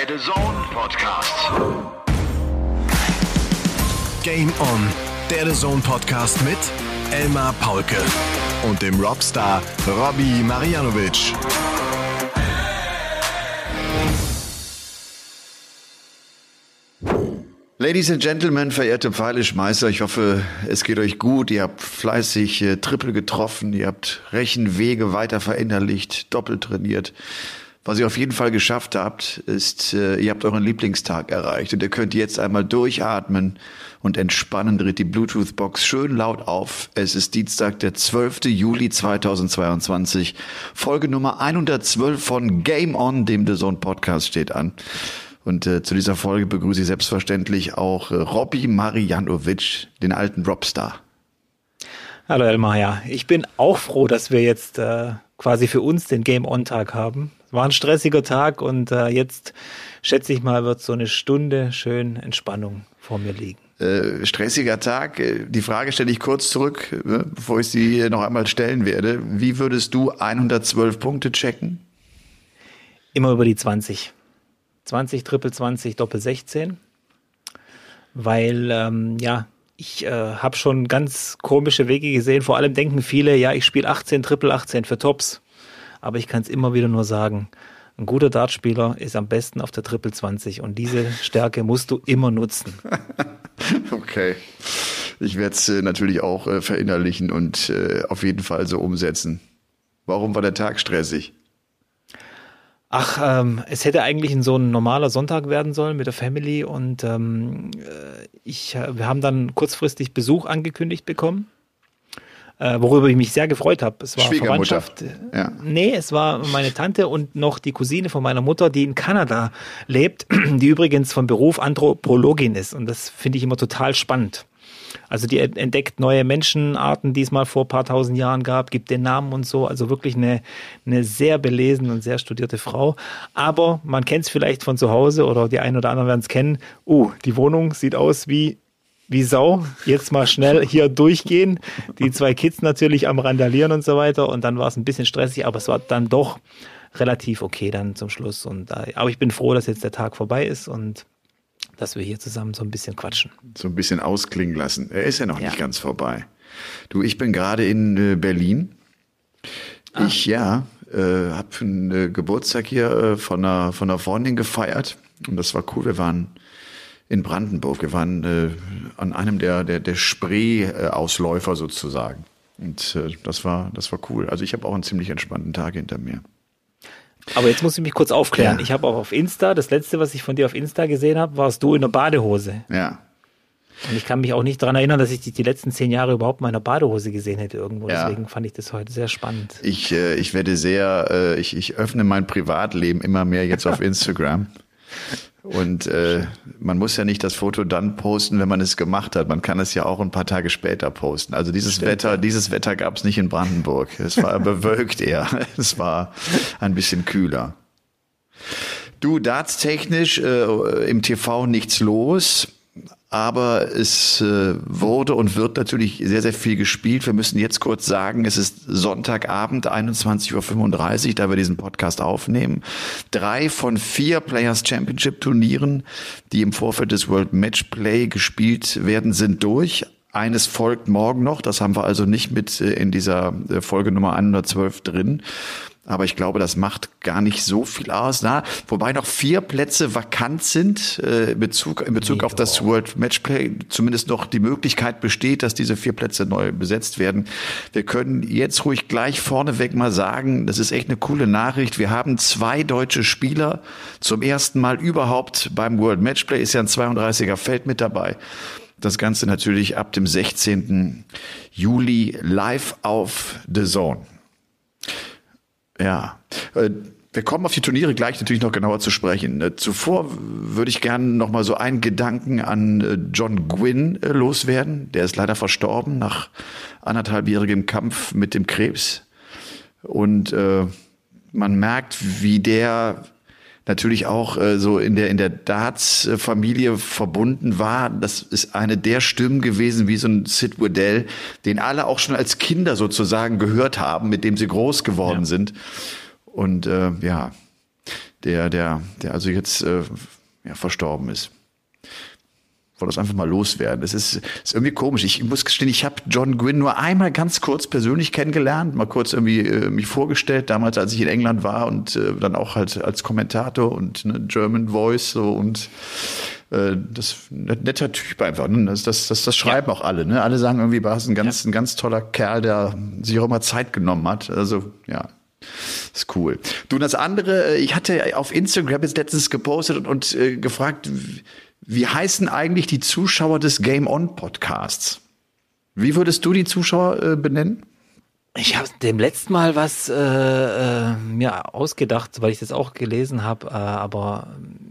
Der The Zone Podcast. Game On, der The Zone Podcast mit Elmar Paulke und dem Robstar Robbie Marianovic. Ladies and Gentlemen, verehrte Pfeileschmeißer, ich hoffe, es geht euch gut. Ihr habt fleißig äh, Triple getroffen, ihr habt Rechenwege weiter verinnerlicht, doppelt trainiert. Was ihr auf jeden Fall geschafft habt, ist, äh, ihr habt euren Lieblingstag erreicht und ihr könnt jetzt einmal durchatmen und entspannen, dreht die Bluetooth-Box schön laut auf. Es ist Dienstag, der 12. Juli 2022. Folge Nummer 112 von Game On, dem The Zone Podcast steht an. Und äh, zu dieser Folge begrüße ich selbstverständlich auch äh, Robby Marianovic, den alten Robstar. Hallo Elmar, ja. Ich bin auch froh, dass wir jetzt äh, quasi für uns den Game-On-Tag haben. War ein stressiger Tag und äh, jetzt schätze ich mal, wird so eine Stunde schön Entspannung vor mir liegen. Äh, stressiger Tag. Äh, die Frage stelle ich kurz zurück, äh, bevor ich sie noch einmal stellen werde. Wie würdest du 112 Punkte checken? Immer über die 20. 20, Triple 20, Doppel 16. Weil, ähm, ja, ich äh, habe schon ganz komische Wege gesehen. Vor allem denken viele, ja, ich spiele 18, Triple 18 für Tops. Aber ich kann es immer wieder nur sagen, ein guter Dartspieler ist am besten auf der Triple 20 und diese Stärke musst du immer nutzen. okay. Ich werde es äh, natürlich auch äh, verinnerlichen und äh, auf jeden Fall so umsetzen. Warum war der Tag stressig? Ach, ähm, es hätte eigentlich so ein normaler Sonntag werden sollen mit der Family und ähm, äh, ich, äh, wir haben dann kurzfristig Besuch angekündigt bekommen, äh, worüber ich mich sehr gefreut habe. Es war Verwandtschaft. Ja. Nee, es war meine Tante und noch die Cousine von meiner Mutter, die in Kanada lebt, die übrigens von Beruf Anthropologin ist und das finde ich immer total spannend. Also die entdeckt neue Menschenarten, die es mal vor ein paar tausend Jahren gab, gibt den Namen und so. Also wirklich eine, eine sehr belesene und sehr studierte Frau. Aber man kennt es vielleicht von zu Hause oder die einen oder anderen werden es kennen. Uh, die Wohnung sieht aus wie wie Sau. Jetzt mal schnell hier durchgehen. Die zwei Kids natürlich am Randalieren und so weiter. Und dann war es ein bisschen stressig, aber es war dann doch relativ okay dann zum Schluss. Und, äh, aber ich bin froh, dass jetzt der Tag vorbei ist und dass wir hier zusammen so ein bisschen quatschen. So ein bisschen ausklingen lassen. Er ist ja noch ja. nicht ganz vorbei. Du, ich bin gerade in äh, Berlin. Ah. Ich, ja, äh, habe einen äh, Geburtstag hier äh, von, einer, von einer Freundin gefeiert. Und das war cool. Wir waren in Brandenburg. Wir waren äh, an einem der, der, der Spree-Ausläufer sozusagen. Und äh, das, war, das war cool. Also ich habe auch einen ziemlich entspannten Tag hinter mir. Aber jetzt muss ich mich kurz aufklären. Ja. Ich habe auch auf Insta, das letzte, was ich von dir auf Insta gesehen habe, warst du in der Badehose. Ja. Und ich kann mich auch nicht daran erinnern, dass ich dich die letzten zehn Jahre überhaupt mal in einer Badehose gesehen hätte irgendwo. Ja. Deswegen fand ich das heute sehr spannend. Ich, äh, ich werde sehr, äh, ich, ich öffne mein Privatleben immer mehr jetzt auf Instagram. Und äh, man muss ja nicht das Foto dann posten, wenn man es gemacht hat. Man kann es ja auch ein paar Tage später posten. Also dieses Stimmt. Wetter, dieses Wetter gab es nicht in Brandenburg. Es war bewölkt eher. Es war ein bisschen kühler. Du, dartstechnisch äh, im TV nichts los aber es äh, wurde und wird natürlich sehr, sehr viel gespielt. Wir müssen jetzt kurz sagen, es ist Sonntagabend, 21.35 Uhr, da wir diesen Podcast aufnehmen. Drei von vier Players Championship Turnieren, die im Vorfeld des World Match Play gespielt werden, sind durch. Eines folgt morgen noch, das haben wir also nicht mit äh, in dieser äh, Folge Nummer 112 drin. Aber ich glaube, das macht gar nicht so viel aus. Na, wobei noch vier Plätze vakant sind äh, in Bezug, in Bezug auf das World Matchplay. Zumindest noch die Möglichkeit besteht, dass diese vier Plätze neu besetzt werden. Wir können jetzt ruhig gleich vorneweg mal sagen, das ist echt eine coole Nachricht. Wir haben zwei deutsche Spieler zum ersten Mal überhaupt beim World Matchplay. Ist ja ein 32er Feld mit dabei. Das Ganze natürlich ab dem 16. Juli live auf The Zone. Ja. Äh, wir kommen auf die Turniere gleich natürlich noch genauer zu sprechen. Äh, zuvor würde ich gerne noch mal so einen Gedanken an äh, John Gwynn loswerden. Der ist leider verstorben nach anderthalbjährigem Kampf mit dem Krebs. Und äh, man merkt, wie der natürlich auch äh, so in der in der Darts-Familie verbunden war. Das ist eine der Stimmen gewesen, wie so ein Sid Waddell, den alle auch schon als Kinder sozusagen gehört haben, mit dem sie groß geworden ja. sind. Und äh, ja, der, der, der also jetzt äh, ja, verstorben ist wollte das einfach mal loswerden. Es ist, ist irgendwie komisch. Ich muss gestehen, ich habe John Gwynn nur einmal ganz kurz persönlich kennengelernt, mal kurz irgendwie äh, mich vorgestellt, damals als ich in England war und äh, dann auch halt als Kommentator und ne, German Voice so und äh, das netter Typ einfach. Ne? Das, das, das, das schreiben ja. auch alle. Ne? Alle sagen irgendwie, war ein ganz, ja. ein ganz toller Kerl, der sich auch immer Zeit genommen hat. Also ja, ist cool. Du, das andere, äh, ich hatte auf Instagram jetzt letztens gepostet und, und äh, gefragt, wie heißen eigentlich die Zuschauer des Game On Podcasts? Wie würdest du die Zuschauer äh, benennen? Ich habe dem letzten Mal was äh, äh, mir ausgedacht, weil ich das auch gelesen habe, äh, aber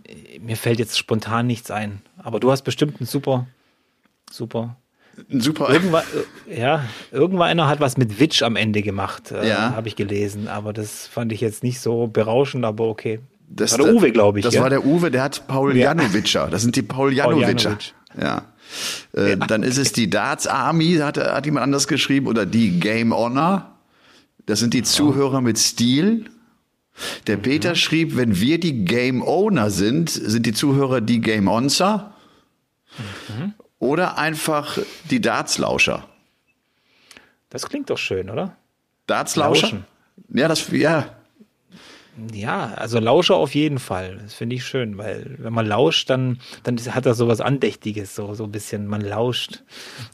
äh, mir fällt jetzt spontan nichts ein. Aber du hast bestimmt ein super, super. Super. Irgendwann, äh, ja, irgendwann einer hat was mit Witch am Ende gemacht, äh, ja. habe ich gelesen. Aber das fand ich jetzt nicht so berauschend, aber okay. Das war der Uwe, glaube ich. Das ja? war der Uwe, der hat Paul ja. Janowitscher. Das sind die Paul Janowitscher. Ja. Äh, ja. Dann ist es die Darts Army, hat, hat jemand anders geschrieben, oder die Game Honor. Das sind die Zuhörer mit Stil. Der mhm. Peter schrieb, wenn wir die Game Owner sind, sind die Zuhörer die Game Onser. Mhm. Oder einfach die Darts-Lauscher. Das klingt doch schön, oder? Darts-Lauscher? Ja, das, ja, ja, also Lauscher auf jeden Fall. Das finde ich schön, weil wenn man lauscht, dann, dann hat das so was Andächtiges, so, so ein bisschen. Man lauscht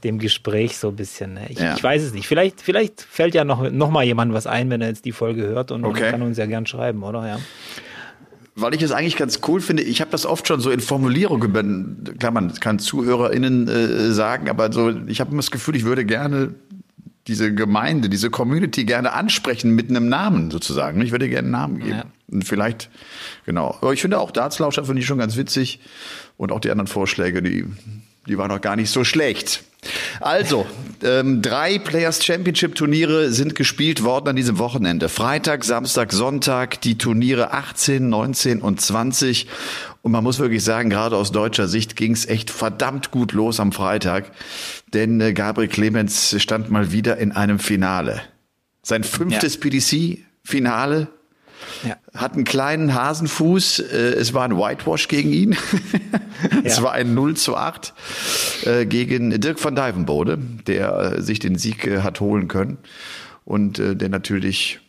dem Gespräch so ein bisschen. Ne? Ich, ja. ich weiß es nicht. Vielleicht, vielleicht fällt ja noch, noch mal jemand was ein, wenn er jetzt die Folge hört und, okay. kann uns ja gern schreiben, oder? Ja weil ich es eigentlich ganz cool finde. Ich habe das oft schon so in Formulierungen, klar, man kann ZuhörerInnen äh, sagen, aber so, ich habe immer das Gefühl, ich würde gerne diese Gemeinde, diese Community gerne ansprechen mit einem Namen sozusagen. Ich würde gerne einen Namen geben. Ja. Und vielleicht, genau. Aber ich finde auch Dartslauscher finde ich schon ganz witzig. Und auch die anderen Vorschläge, die, die waren noch gar nicht so schlecht. Also, ähm, drei Players Championship Turniere sind gespielt worden an diesem Wochenende. Freitag, Samstag, Sonntag, die Turniere 18, 19 und 20. Und man muss wirklich sagen, gerade aus deutscher Sicht ging es echt verdammt gut los am Freitag. Denn äh, Gabriel Clemens stand mal wieder in einem Finale. Sein fünftes ja. PDC-Finale ja. Hat einen kleinen Hasenfuß. Äh, es war ein Whitewash gegen ihn. es ja. war ein 0 zu 8 äh, gegen Dirk van Dijvenbode, der äh, sich den Sieg hat holen können. Und der natürlich,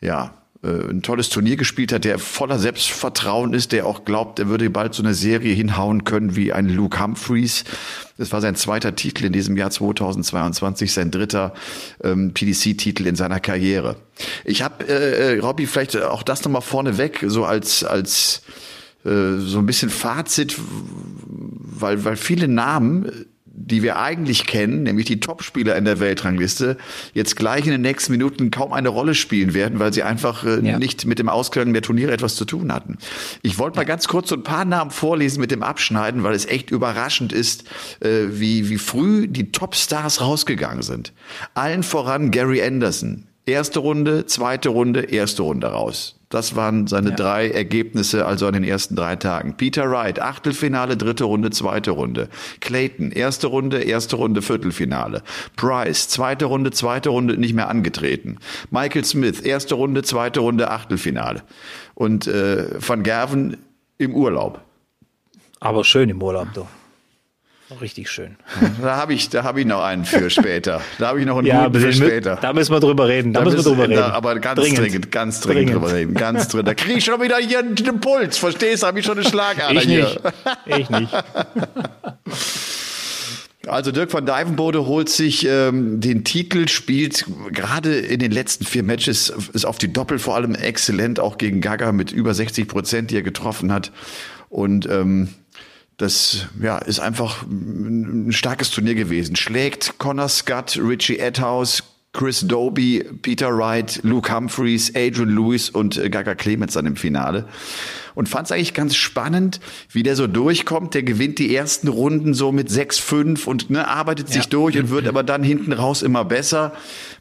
ja, ein tolles Turnier gespielt hat, der voller Selbstvertrauen ist, der auch glaubt, er würde bald so eine Serie hinhauen können wie ein Luke Humphreys. Das war sein zweiter Titel in diesem Jahr 2022, sein dritter ähm, PDC-Titel in seiner Karriere. Ich habe, äh, äh, Robby, vielleicht auch das nochmal vorneweg, so als, als äh, so ein bisschen Fazit, weil, weil viele Namen die wir eigentlich kennen, nämlich die Topspieler in der Weltrangliste, jetzt gleich in den nächsten Minuten kaum eine Rolle spielen werden, weil sie einfach äh, ja. nicht mit dem Ausgang der Turniere etwas zu tun hatten. Ich wollte mal ganz kurz so ein paar Namen vorlesen mit dem Abschneiden, weil es echt überraschend ist, äh, wie, wie früh die Topstars rausgegangen sind. Allen voran Gary Anderson. Erste Runde, zweite Runde, erste Runde raus. Das waren seine ja. drei Ergebnisse, also an den ersten drei Tagen. Peter Wright, Achtelfinale, dritte Runde, zweite Runde. Clayton, erste Runde, erste Runde, Viertelfinale. Price, zweite Runde, zweite Runde, nicht mehr angetreten. Michael Smith, erste Runde, zweite Runde, Achtelfinale. Und äh, Van Gerven im Urlaub. Aber schön im Urlaub, doch. Richtig schön. Da habe ich, da habe ich noch einen für später. Da habe ich noch einen ja, guten für später. Da müssen wir drüber reden. Da, da müssen wir drüber reden. Da, aber ganz dringend, dringend ganz dringend, dringend, drüber reden. Ganz dringend. Da kriege ich schon wieder hier einen Puls. Verstehst? du? Habe ich schon eine Schlagader ich hier. Nicht. Ich nicht. Also Dirk van Dijvenbode holt sich ähm, den Titel, spielt gerade in den letzten vier Matches, ist auf die Doppel vor allem exzellent, auch gegen Gaga mit über 60 Prozent, die er getroffen hat. Und ähm, das ja, ist einfach ein starkes Turnier gewesen. Schlägt Connor Scott, Richie Edhouse, Chris Doby, Peter Wright, Luke Humphreys, Adrian Lewis und Gaga Clemens dann im Finale. Und fand es eigentlich ganz spannend, wie der so durchkommt. Der gewinnt die ersten Runden so mit 6-5 und ne, arbeitet ja. sich durch und wird aber dann hinten raus immer besser.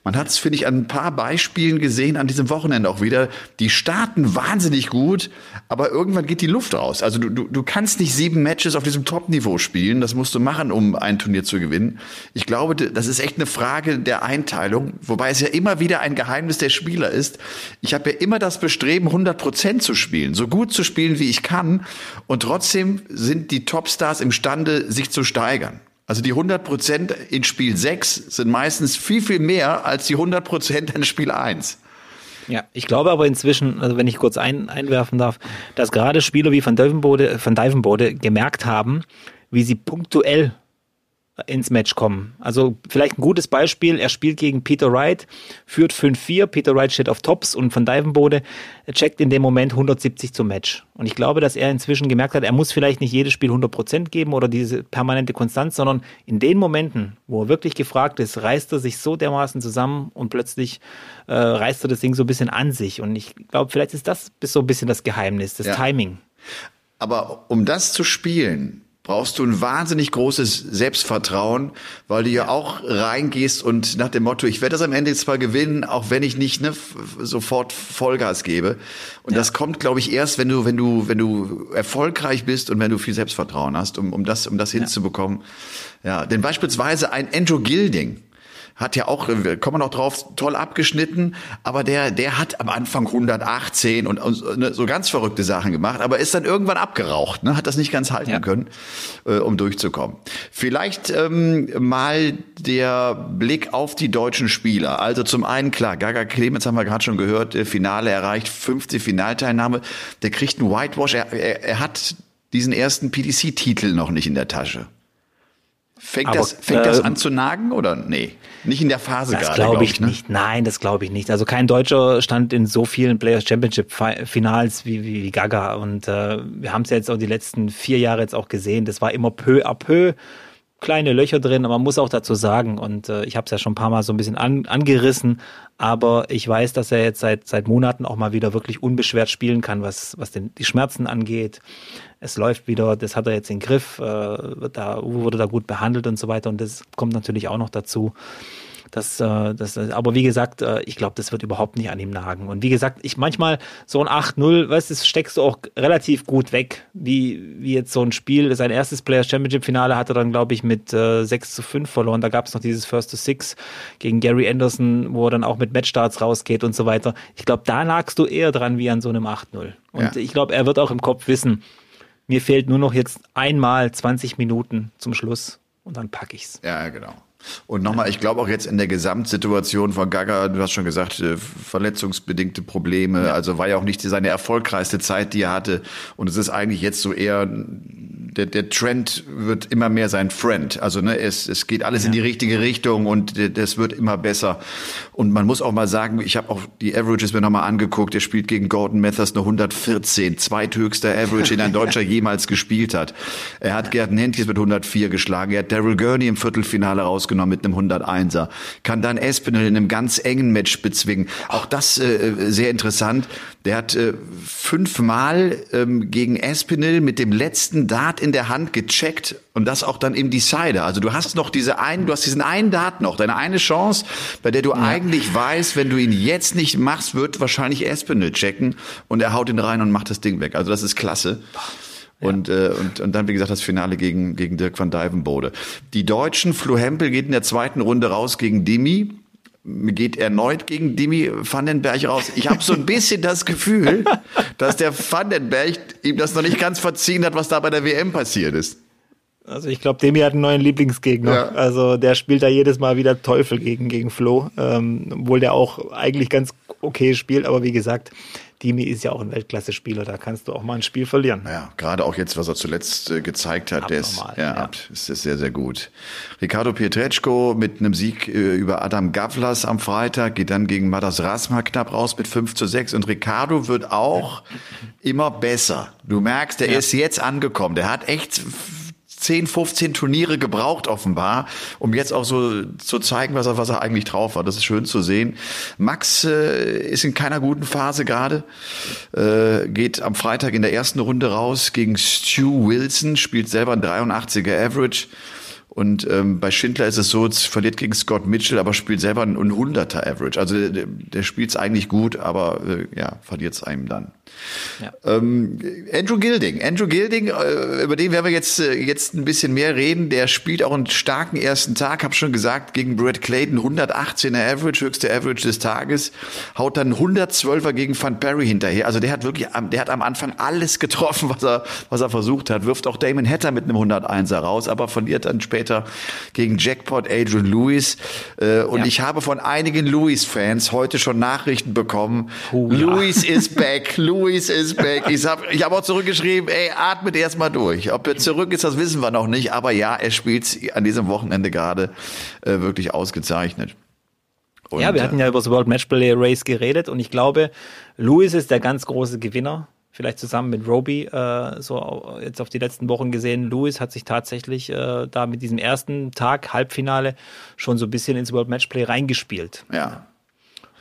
Man hat es, finde ich, an ein paar Beispielen gesehen, an diesem Wochenende auch wieder. Die starten wahnsinnig gut, aber irgendwann geht die Luft raus. Also du, du, du kannst nicht sieben Matches auf diesem Top-Niveau spielen. Das musst du machen, um ein Turnier zu gewinnen. Ich glaube, das ist echt eine Frage der Einteilung, wobei es ja immer wieder ein Geheimnis der Spieler ist. Ich habe ja immer das Bestreben, 100 Prozent zu spielen, so gut zu spielen, wie ich kann. Und trotzdem sind die Topstars imstande, sich zu steigern. Also die 100 Prozent in Spiel 6 sind meistens viel, viel mehr als die 100 Prozent in Spiel 1. Ja, ich glaube aber inzwischen, also wenn ich kurz ein, einwerfen darf, dass gerade Spieler wie Van Dijvenbode, Van Dijvenbode gemerkt haben, wie sie punktuell ins Match kommen. Also vielleicht ein gutes Beispiel, er spielt gegen Peter Wright, führt 5-4, Peter Wright steht auf Tops und von Divenbode checkt in dem Moment 170 zum Match. Und ich glaube, dass er inzwischen gemerkt hat, er muss vielleicht nicht jedes Spiel 100% geben oder diese permanente Konstanz, sondern in den Momenten, wo er wirklich gefragt ist, reißt er sich so dermaßen zusammen und plötzlich äh, reißt er das Ding so ein bisschen an sich. Und ich glaube, vielleicht ist das so ein bisschen das Geheimnis, das ja. Timing. Aber um das zu spielen, brauchst du ein wahnsinnig großes Selbstvertrauen, weil du ja auch reingehst und nach dem Motto, ich werde das am Ende zwar gewinnen, auch wenn ich nicht ne, sofort Vollgas gebe. Und ja. das kommt, glaube ich, erst, wenn du, wenn du, wenn du erfolgreich bist und wenn du viel Selbstvertrauen hast, um, um das, um das hinzubekommen. Ja, denn beispielsweise ein Andrew Gilding, hat ja auch, äh, kommen wir noch drauf, toll abgeschnitten, aber der, der hat am Anfang 118 und, und ne, so ganz verrückte Sachen gemacht, aber ist dann irgendwann abgeraucht, ne, hat das nicht ganz halten ja. können, äh, um durchzukommen. Vielleicht ähm, mal der Blick auf die deutschen Spieler. Also zum einen klar, Gaga Clemens haben wir gerade schon gehört, Finale erreicht, fünfte Finalteilnahme. Der kriegt einen Whitewash. Er, er, er hat diesen ersten PDC-Titel noch nicht in der Tasche. Fängt, Aber, das, fängt äh, das an zu nagen oder nee? Nicht in der Phase das gerade. Das glaube glaub ich, ich ne? nicht. Nein, das glaube ich nicht. Also kein Deutscher stand in so vielen Players Championship Finals wie, wie, wie Gaga. Und äh, wir haben es ja jetzt auch die letzten vier Jahre jetzt auch gesehen. Das war immer peu à peu kleine Löcher drin, aber man muss auch dazu sagen, und äh, ich habe es ja schon ein paar Mal so ein bisschen an, angerissen, aber ich weiß, dass er jetzt seit, seit Monaten auch mal wieder wirklich unbeschwert spielen kann, was, was den, die Schmerzen angeht. Es läuft wieder, das hat er jetzt in den Griff, äh, da, wurde da gut behandelt und so weiter und das kommt natürlich auch noch dazu. Das, äh, das, aber wie gesagt, äh, ich glaube, das wird überhaupt nicht an ihm nagen. Und wie gesagt, ich manchmal so ein 8-0, weißt du, das steckst du auch relativ gut weg, wie, wie jetzt so ein Spiel. Sein erstes Players Championship Finale hat er dann, glaube ich, mit äh, 6 zu 5 verloren. Da gab es noch dieses First to Six gegen Gary Anderson, wo er dann auch mit Matchstarts rausgeht und so weiter. Ich glaube, da nagst du eher dran wie an so einem 8-0. Und ja. ich glaube, er wird auch im Kopf wissen, mir fehlt nur noch jetzt einmal 20 Minuten zum Schluss und dann packe ich's. Ja, genau. Und nochmal, ich glaube auch jetzt in der Gesamtsituation von Gaga, du hast schon gesagt, äh, verletzungsbedingte Probleme, ja. also war ja auch nicht seine erfolgreichste Zeit, die er hatte. Und es ist eigentlich jetzt so eher der, der Trend wird immer mehr sein Friend. Also ne, es, es geht alles ja. in die richtige Richtung und das wird immer besser. Und man muss auch mal sagen, ich habe auch die Averages mir nochmal angeguckt. Er spielt gegen Gordon Mathers eine 114, zweithöchster Average, den ein Deutscher jemals gespielt hat. Er hat Gerd Nentjes mit 104 geschlagen. Er hat Daryl Gurney im Viertelfinale rausgenommen mit einem 101er. Kann dann Espinel in einem ganz engen Match bezwingen. Auch das äh, sehr interessant. Der hat äh, fünfmal ähm, gegen Espinel mit dem letzten Dart in der Hand gecheckt und das auch dann im Decider. Also du hast noch diese einen, du hast diesen einen Dart noch, deine eine Chance, bei der du ja. eigentlich weißt, wenn du ihn jetzt nicht machst, wird wahrscheinlich Espinel checken und er haut ihn rein und macht das Ding weg. Also das ist klasse. Ja. Und, äh, und, und dann, wie gesagt, das Finale gegen, gegen Dirk van Dijvenbode. Die Deutschen, Flo Hempel geht in der zweiten Runde raus gegen Dimi geht erneut gegen Dimi Vandenberg raus. Ich habe so ein bisschen das Gefühl, dass der Vandenberg ihm das noch nicht ganz verziehen hat, was da bei der WM passiert ist. Also ich glaube, Demi hat einen neuen Lieblingsgegner. Ja. Also der spielt da jedes Mal wieder Teufel gegen, gegen Flo, ähm, obwohl der auch eigentlich ganz okay spielt, aber wie gesagt, Dimi ist ja auch ein Weltklasse-Spieler, da kannst du auch mal ein Spiel verlieren. Ja, gerade auch jetzt, was er zuletzt äh, gezeigt hat, der ist, ja, ja. ist, ist sehr, sehr gut. Ricardo Pietreczko mit einem Sieg äh, über Adam Gavlas am Freitag geht dann gegen Madas Rasma knapp raus mit 5 zu 6 und Ricardo wird auch immer besser. Du merkst, der ja. ist jetzt angekommen. Der hat echt 10, 15 Turniere gebraucht offenbar, um jetzt auch so zu zeigen, was er, was er eigentlich drauf war. Das ist schön zu sehen. Max äh, ist in keiner guten Phase gerade, äh, geht am Freitag in der ersten Runde raus gegen Stu Wilson, spielt selber ein 83er Average. Und ähm, bei Schindler ist es so, verliert gegen Scott Mitchell, aber spielt selber ein 100er Average. Also der, der spielt es eigentlich gut, aber äh, ja, verliert es einem dann. Ja. Ähm, Andrew Gilding. Andrew Gilding, äh, über den werden wir jetzt, äh, jetzt ein bisschen mehr reden. Der spielt auch einen starken ersten Tag, hab schon gesagt, gegen Brad Clayton, 118er Average, höchste Average des Tages, haut dann 112er gegen Van Perry hinterher. Also der hat wirklich, der hat am Anfang alles getroffen, was er, was er versucht hat. Wirft auch Damon Hatter mit einem 101er raus, aber verliert dann später gegen Jackpot Adrian Lewis. Äh, und ja. ich habe von einigen Lewis-Fans heute schon Nachrichten bekommen. Oh, Lewis ja. is back. Lewis is back. Ich habe ich hab auch zurückgeschrieben, ey, atmet erstmal durch. Ob er zurück ist, das wissen wir noch nicht. Aber ja, er spielt an diesem Wochenende gerade äh, wirklich ausgezeichnet. Und, ja, wir hatten ja über das World Matchplay Race geredet und ich glaube, Luis ist der ganz große Gewinner. Vielleicht zusammen mit Roby, äh, so jetzt auf die letzten Wochen gesehen. Luis hat sich tatsächlich äh, da mit diesem ersten Tag Halbfinale schon so ein bisschen ins World Matchplay reingespielt. Ja,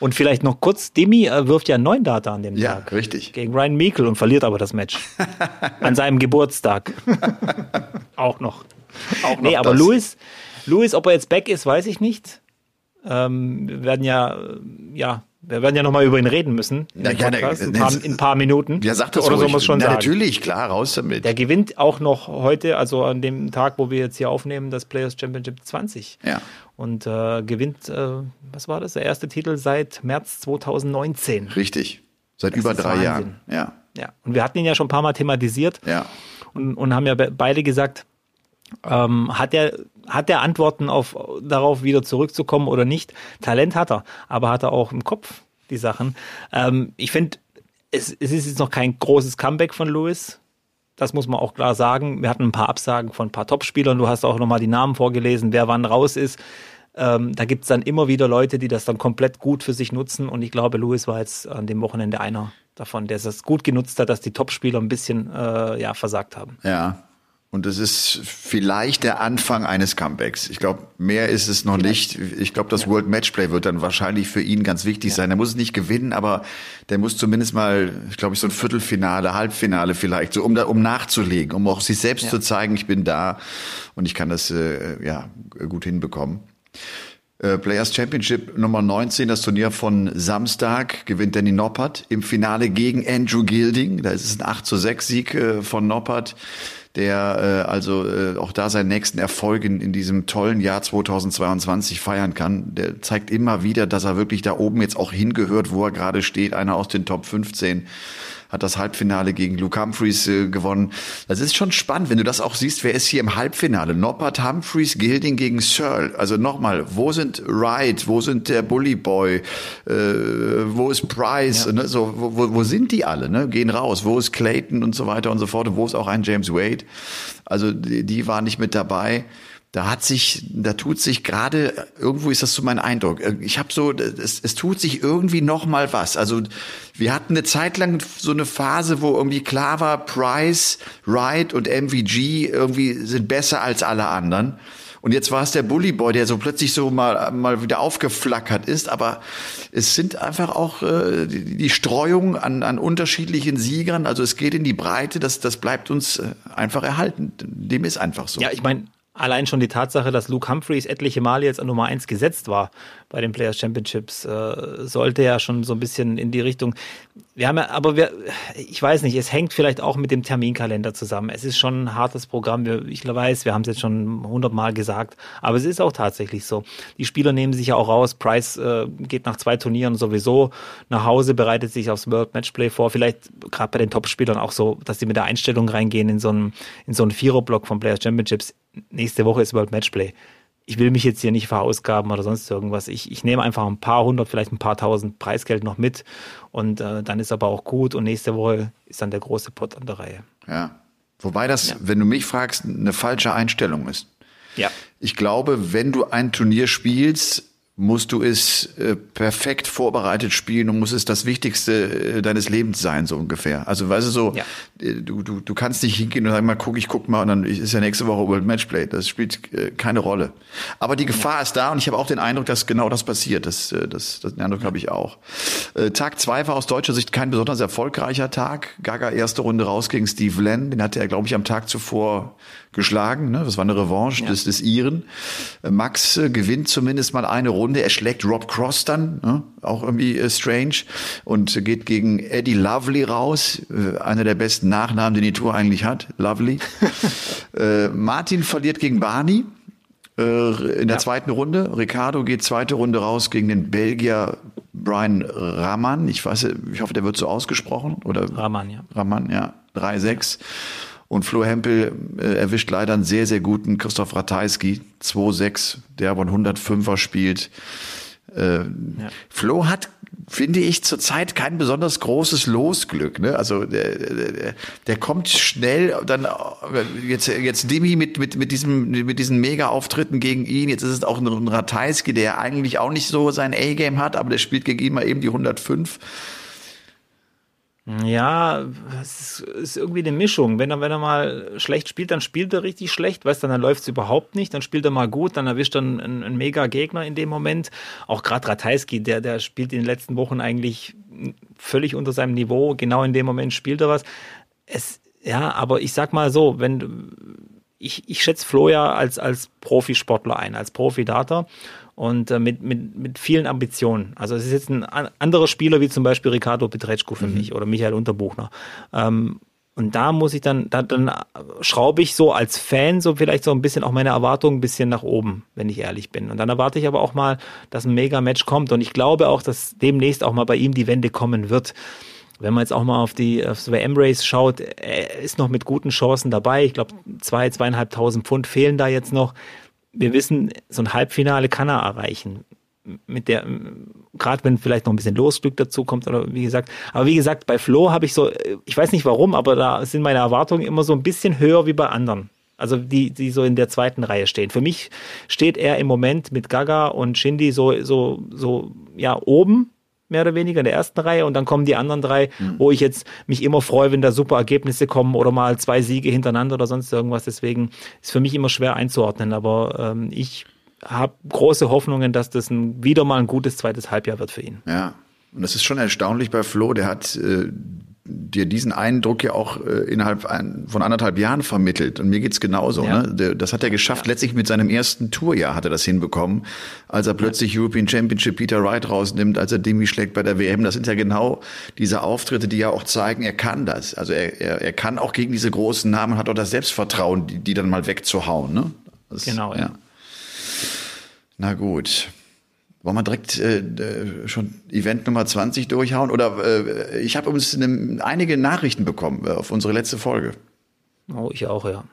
und vielleicht noch kurz, Demi äh, wirft ja neun Data an dem ja, Tag. Ja, richtig. Gegen Ryan Meikle und verliert aber das Match. an seinem Geburtstag. Auch noch. Auch noch nee, aber Louis, Louis, ob er jetzt back ist, weiß ich nicht. Ähm, wir werden ja, ja, wir werden ja nochmal über ihn reden müssen. Ja, ja, Podcast, ein, paar, in ein paar Minuten. Ja, sagt das Oder soll man schon Na, sagen? Natürlich, klar, raus damit. Der gewinnt auch noch heute, also an dem Tag, wo wir jetzt hier aufnehmen, das Players Championship 20. Ja. Und äh, gewinnt, äh, was war das, der erste Titel seit März 2019. Richtig. Seit das über drei Wahnsinn. Jahren. Ja. Ja. Und wir hatten ihn ja schon ein paar Mal thematisiert. Ja. Und, und haben ja beide gesagt, ähm, hat er hat er Antworten auf darauf wieder zurückzukommen oder nicht? Talent hat er, aber hat er auch im Kopf die Sachen. Ähm, ich finde, es, es ist jetzt noch kein großes Comeback von Lewis. Das muss man auch klar sagen. Wir hatten ein paar Absagen von ein paar Topspielern. Du hast auch nochmal die Namen vorgelesen, wer wann raus ist. Ähm, da gibt's dann immer wieder Leute, die das dann komplett gut für sich nutzen. Und ich glaube, Lewis war jetzt an dem Wochenende einer davon, der es gut genutzt hat, dass die Topspieler ein bisschen äh, ja, versagt haben. Ja, und es ist vielleicht der Anfang eines Comebacks. Ich glaube, mehr ist es noch vielleicht. nicht. Ich glaube, das ja. World Matchplay wird dann wahrscheinlich für ihn ganz wichtig ja. sein. Er muss es nicht gewinnen, aber der muss zumindest mal, ich glaube, so ein Viertelfinale, Halbfinale vielleicht, so um da, um nachzulegen, um auch sich selbst ja. zu zeigen, ich bin da und ich kann das äh, ja gut hinbekommen. Äh, Players Championship Nummer 19, das Turnier von Samstag, gewinnt Danny Noppert im Finale gegen Andrew Gilding. Da ist es ein 8 zu 6 Sieg äh, von Noppert der äh, also äh, auch da seinen nächsten Erfolg in, in diesem tollen Jahr 2022 feiern kann. Der zeigt immer wieder, dass er wirklich da oben jetzt auch hingehört, wo er gerade steht, einer aus den Top 15 hat das Halbfinale gegen Luke Humphreys äh, gewonnen. Das ist schon spannend, wenn du das auch siehst, wer ist hier im Halbfinale? Noppert, Humphreys, Gilding gegen Searle. Also nochmal, wo sind Wright, wo sind der Bully Boy, äh, wo ist Price, ja. ne? so, wo, wo sind die alle, ne? gehen raus, wo ist Clayton und so weiter und so fort, und wo ist auch ein James Wade. Also die, die waren nicht mit dabei da hat sich, da tut sich gerade, irgendwo ist das so mein Eindruck. Ich habe so, es, es tut sich irgendwie noch mal was. Also wir hatten eine Zeit lang so eine Phase, wo irgendwie klar war, Price, Wright und MVG irgendwie sind besser als alle anderen. Und jetzt war es der Bully Boy, der so plötzlich so mal, mal wieder aufgeflackert ist. Aber es sind einfach auch äh, die, die Streuung an, an unterschiedlichen Siegern. Also es geht in die Breite. Das, das bleibt uns äh, einfach erhalten. Dem ist einfach so. Ja, ich meine, allein schon die Tatsache, dass Luke Humphreys etliche Male jetzt an Nummer 1 gesetzt war bei den Players Championships, äh, sollte ja schon so ein bisschen in die Richtung. Wir haben ja, aber wir, ich weiß nicht, es hängt vielleicht auch mit dem Terminkalender zusammen. Es ist schon ein hartes Programm. Wir, ich weiß, wir haben es jetzt schon hundertmal gesagt, aber es ist auch tatsächlich so. Die Spieler nehmen sich ja auch raus. Price äh, geht nach zwei Turnieren sowieso nach Hause, bereitet sich aufs World Matchplay vor. Vielleicht gerade bei den Topspielern auch so, dass sie mit der Einstellung reingehen in so einen, in so einen Viererblock von Players Championships nächste Woche ist World Matchplay. Ich will mich jetzt hier nicht verausgaben oder sonst irgendwas. Ich, ich nehme einfach ein paar hundert, vielleicht ein paar tausend Preisgeld noch mit und äh, dann ist aber auch gut und nächste Woche ist dann der große Pot an der Reihe. Ja. Wobei das, ja. wenn du mich fragst, eine falsche Einstellung ist. Ja. Ich glaube, wenn du ein Turnier spielst, musst du es äh, perfekt vorbereitet spielen und muss es das Wichtigste äh, deines Lebens sein, so ungefähr. Also weißt du so, Ja. äh, du, du, du kannst nicht hingehen und sagen, mal guck, ich guck mal und dann ist ja nächste Woche World Matchplay. Das spielt äh, keine Rolle. Aber die Gefahr ist da und ich habe auch den Eindruck, dass genau das passiert. Das, äh, das, das den Eindruck habe ich auch. Äh, Tag zwei war aus deutscher Sicht kein besonders erfolgreicher Tag. Gaga erste Runde raus gegen Steve Len. Den hatte er, glaube ich, am Tag zuvor geschlagen. Ne? Das war eine Revanche des, des Iren. Äh, Max äh, gewinnt zumindest mal eine Runde. Er schlägt Rob Cross dann, ne? auch irgendwie äh, strange. Und geht gegen Eddie Lovely raus. Äh, einer der besten Nachnamen, den die Tour eigentlich hat. Lovely. Martin verliert gegen Barney in der zweiten Runde. Ricardo geht zweite Runde raus gegen den Belgier Brian Raman. Ich weiß, ich hoffe, der wird so ausgesprochen. Oder Rahman, ja. Raman, ja. 3-6. Und Flo Hempel äh, erwischt leider einen sehr, sehr guten Christoph Ratajski. 2-6, der aber ein 105er spielt. Äh, Flo hat, finde ich, zurzeit kein besonders großes Losglück. Ne? Also der, der, der kommt schnell, dann jetzt, jetzt Dimi mit, mit, mit, diesem, mit diesen Mega-Auftritten gegen ihn. Jetzt ist es auch ein Ratajski, der eigentlich auch nicht so sein A-Game hat, aber der spielt gegen ihn mal eben die 105. Ja, es ist, irgendwie eine Mischung. Wenn er, wenn er mal schlecht spielt, dann spielt er richtig schlecht, weißt du, dann läuft es überhaupt nicht. Dann spielt er mal gut, dann erwischt er einen, einen mega Gegner in dem Moment. Auch gerade Ratajski, der, der spielt in den letzten Wochen eigentlich völlig unter seinem Niveau. Genau in dem Moment spielt er was. Es, ja, aber ich sag mal so, wenn ich, ich schätze Flo ja als, als Profisportler ein, als Profidater und äh, mit, mit, mit vielen Ambitionen. Also es ist jetzt ein an- anderer Spieler wie zum Beispiel Ricardo Petretschko für mich oder Michael Unterbuchner. Ähm, und da muss ich dann, da, dann schraube ich so als Fan so vielleicht so ein bisschen auch meine Erwartungen ein bisschen nach oben, wenn ich ehrlich bin. Und dann erwarte ich aber auch mal, dass ein Mega-Match kommt. Und ich glaube auch, dass demnächst auch mal bei ihm die Wende kommen wird. Wenn man jetzt auch mal auf die aufs WM-Race schaut, er ist noch mit guten Chancen dabei. Ich glaube, zwei, zweieinhalbtausend Pfund fehlen da jetzt noch. Wir wissen, so ein Halbfinale kann er erreichen. Mit der, gerade wenn vielleicht noch ein bisschen Losglück dazu kommt oder wie gesagt. Aber wie gesagt, bei Flo habe ich so, ich weiß nicht warum, aber da sind meine Erwartungen immer so ein bisschen höher wie bei anderen. Also die, die so in der zweiten Reihe stehen. Für mich steht er im Moment mit Gaga und Shindy so, so, so, ja, oben mehr oder weniger in der ersten Reihe und dann kommen die anderen drei, wo ich jetzt mich immer freue, wenn da super Ergebnisse kommen oder mal zwei Siege hintereinander oder sonst irgendwas. Deswegen ist für mich immer schwer einzuordnen, aber ähm, ich habe große Hoffnungen, dass das ein, wieder mal ein gutes zweites Halbjahr wird für ihn. Ja, und das ist schon erstaunlich bei Flo. Der hat äh, dir diesen Eindruck ja auch äh, innerhalb ein, von anderthalb Jahren vermittelt. Und mir geht's genauso. Ja. Ne? Das hat er geschafft. Letztlich mit seinem ersten Tourjahr hat er das hinbekommen, als er plötzlich European Championship Peter Wright rausnimmt, als er Demi schlägt bei der WM. Das sind ja genau diese Auftritte, die ja auch zeigen, er kann das. Also er, er, er kann auch gegen diese großen Namen, hat auch das Selbstvertrauen, die, die dann mal wegzuhauen. Ne? Das, Genau, ja. Na gut. Wollen wir direkt äh, schon Event Nummer 20 durchhauen? Oder äh, ich habe uns eine, einige Nachrichten bekommen äh, auf unsere letzte Folge. Oh, ich auch, ja.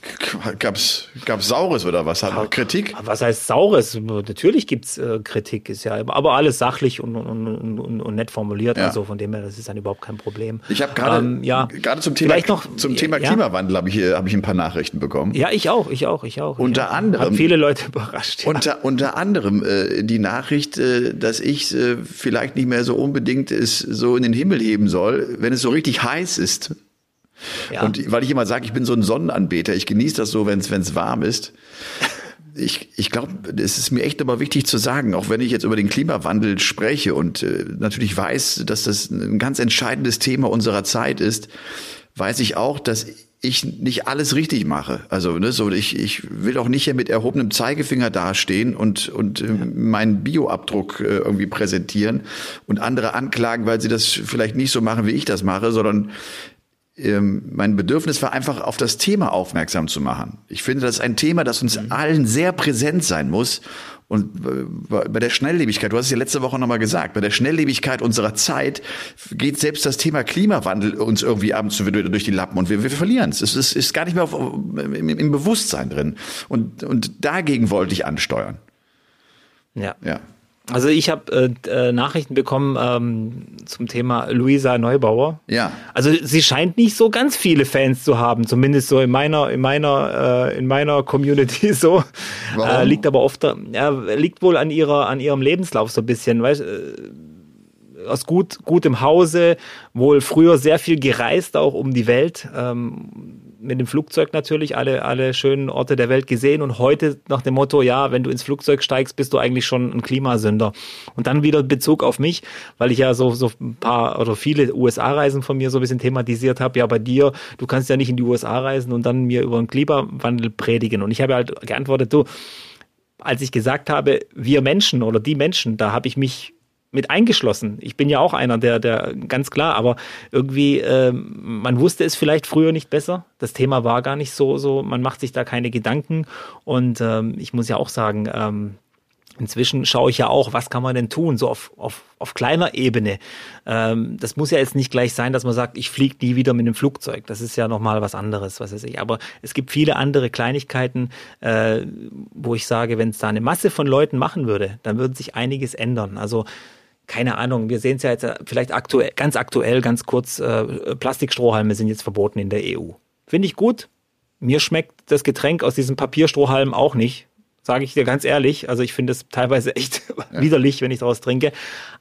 Gab's, gab's Saures oder was? Hat Kritik? Aber Was heißt Saures? Natürlich gibt's äh, Kritik, ist ja, aber alles sachlich und, und, und, und, und nett formuliert. Ja. Also von dem her, das ist dann überhaupt kein Problem. Ich habe gerade Ähm, ja. gerade zum Thema noch zum Thema ja? Klimawandel habe ich hier habe ich ein paar Nachrichten bekommen. Ja, ich auch, ich auch, ich auch. Unter ich auch. anderem- Hat viele Leute überrascht. Ja. Unter, unter anderem äh, die Nachricht, äh, dass ich äh, vielleicht nicht mehr so unbedingt es so in den Himmel heben soll, wenn es so richtig heiß ist. Ja. Und weil ich immer sage, ich bin so ein Sonnenanbeter, ich genieße das so, wenn es warm ist. Ich, ich glaube, es ist mir echt aber wichtig zu sagen, auch wenn ich jetzt über den Klimawandel spreche und äh, natürlich weiß, dass das ein ganz entscheidendes Thema unserer Zeit ist, weiß ich auch, dass ich nicht alles richtig mache. Also ne, so ich, ich will auch nicht hier mit erhobenem Zeigefinger dastehen und und äh, meinen Bioabdruck äh, irgendwie präsentieren und andere anklagen, weil sie das vielleicht nicht so machen, wie ich das mache, sondern mein Bedürfnis war einfach auf das Thema aufmerksam zu machen. Ich finde, das ist ein Thema, das uns allen sehr präsent sein muss. Und äh, bei der Schnelllebigkeit, du hast es ja letzte Woche nochmal gesagt, bei der Schnelllebigkeit unserer Zeit geht selbst das Thema Klimawandel uns irgendwie abends durch die Lappen und wir, wir verlieren es. Es ist, ist gar nicht mehr auf, im, im Bewusstsein drin. Und, und dagegen wollte ich ansteuern. ja. Ja. Also ich habe äh, äh, Nachrichten bekommen ähm, zum Thema Luisa Neubauer. Ja. Also sie scheint nicht so ganz viele Fans zu haben, zumindest so in meiner in meiner äh, in meiner Community so. Warum? Äh, liegt aber oft ja, liegt wohl an ihrer an ihrem Lebenslauf so ein bisschen, weißt äh, aus gut, gutem Hause, wohl früher sehr viel gereist, auch um die Welt, ähm, mit dem Flugzeug natürlich, alle, alle schönen Orte der Welt gesehen und heute nach dem Motto, ja, wenn du ins Flugzeug steigst, bist du eigentlich schon ein Klimasünder. Und dann wieder Bezug auf mich, weil ich ja so, so ein paar oder viele USA-Reisen von mir so ein bisschen thematisiert habe, ja, bei dir, du kannst ja nicht in die USA reisen und dann mir über den Klimawandel predigen. Und ich habe halt geantwortet, du, als ich gesagt habe, wir Menschen oder die Menschen, da habe ich mich mit eingeschlossen. Ich bin ja auch einer, der, der ganz klar, aber irgendwie, ähm, man wusste es vielleicht früher nicht besser. Das Thema war gar nicht so, so, man macht sich da keine Gedanken. Und ähm, ich muss ja auch sagen, ähm, Inzwischen schaue ich ja auch, was kann man denn tun, so auf, auf, auf kleiner Ebene. Ähm, das muss ja jetzt nicht gleich sein, dass man sagt, ich fliege nie wieder mit dem Flugzeug. Das ist ja nochmal was anderes, was weiß ich. Aber es gibt viele andere Kleinigkeiten, äh, wo ich sage, wenn es da eine Masse von Leuten machen würde, dann würde sich einiges ändern. Also keine Ahnung, wir sehen es ja jetzt äh, vielleicht aktuell, ganz aktuell, ganz kurz, äh, Plastikstrohhalme sind jetzt verboten in der EU. Finde ich gut. Mir schmeckt das Getränk aus diesem Papierstrohhalm auch nicht. Sage ich dir ganz ehrlich. Also ich finde es teilweise echt ja. widerlich, wenn ich daraus trinke.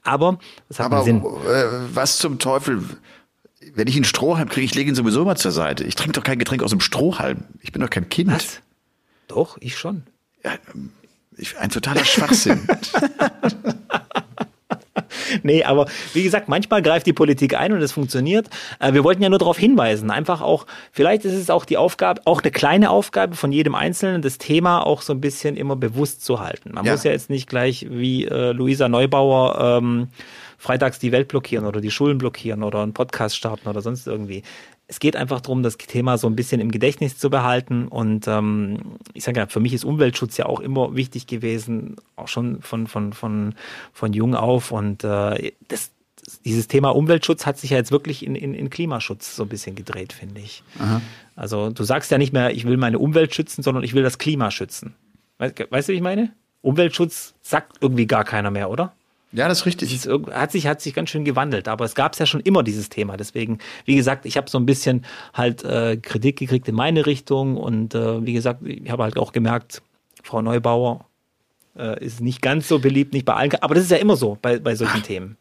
Aber es hat Aber Sinn. Äh, was zum Teufel, wenn ich einen Strohhalm kriege, ich lege ihn sowieso mal zur Seite. Ich trinke doch kein Getränk aus einem Strohhalm. Ich bin doch kein Kind. Was? Doch, ich schon. Ja, ich, ein totaler Schwachsinn. nee, aber wie gesagt, manchmal greift die Politik ein und es funktioniert. Äh, wir wollten ja nur darauf hinweisen, einfach auch, vielleicht ist es auch die Aufgabe, auch eine kleine Aufgabe von jedem Einzelnen, das Thema auch so ein bisschen immer bewusst zu halten. Man ja. muss ja jetzt nicht gleich wie äh, Luisa Neubauer ähm, freitags die Welt blockieren oder die Schulen blockieren oder einen Podcast starten oder sonst irgendwie es geht einfach darum, das Thema so ein bisschen im Gedächtnis zu behalten. Und ähm, ich sage ja, für mich ist Umweltschutz ja auch immer wichtig gewesen, auch schon von, von, von, von jung auf. Und äh, das, dieses Thema Umweltschutz hat sich ja jetzt wirklich in, in, in Klimaschutz so ein bisschen gedreht, finde ich. Aha. Also du sagst ja nicht mehr, ich will meine Umwelt schützen, sondern ich will das Klima schützen. Weißt, weißt du, wie ich meine? Umweltschutz sagt irgendwie gar keiner mehr, oder? Ja, das ist richtig. Es hat sich, hat sich ganz schön gewandelt, aber es gab es ja schon immer dieses Thema. Deswegen, wie gesagt, ich habe so ein bisschen halt äh, Kritik gekriegt in meine Richtung und äh, wie gesagt, ich habe halt auch gemerkt, Frau Neubauer äh, ist nicht ganz so beliebt, nicht bei allen, aber das ist ja immer so bei, bei solchen. Themen.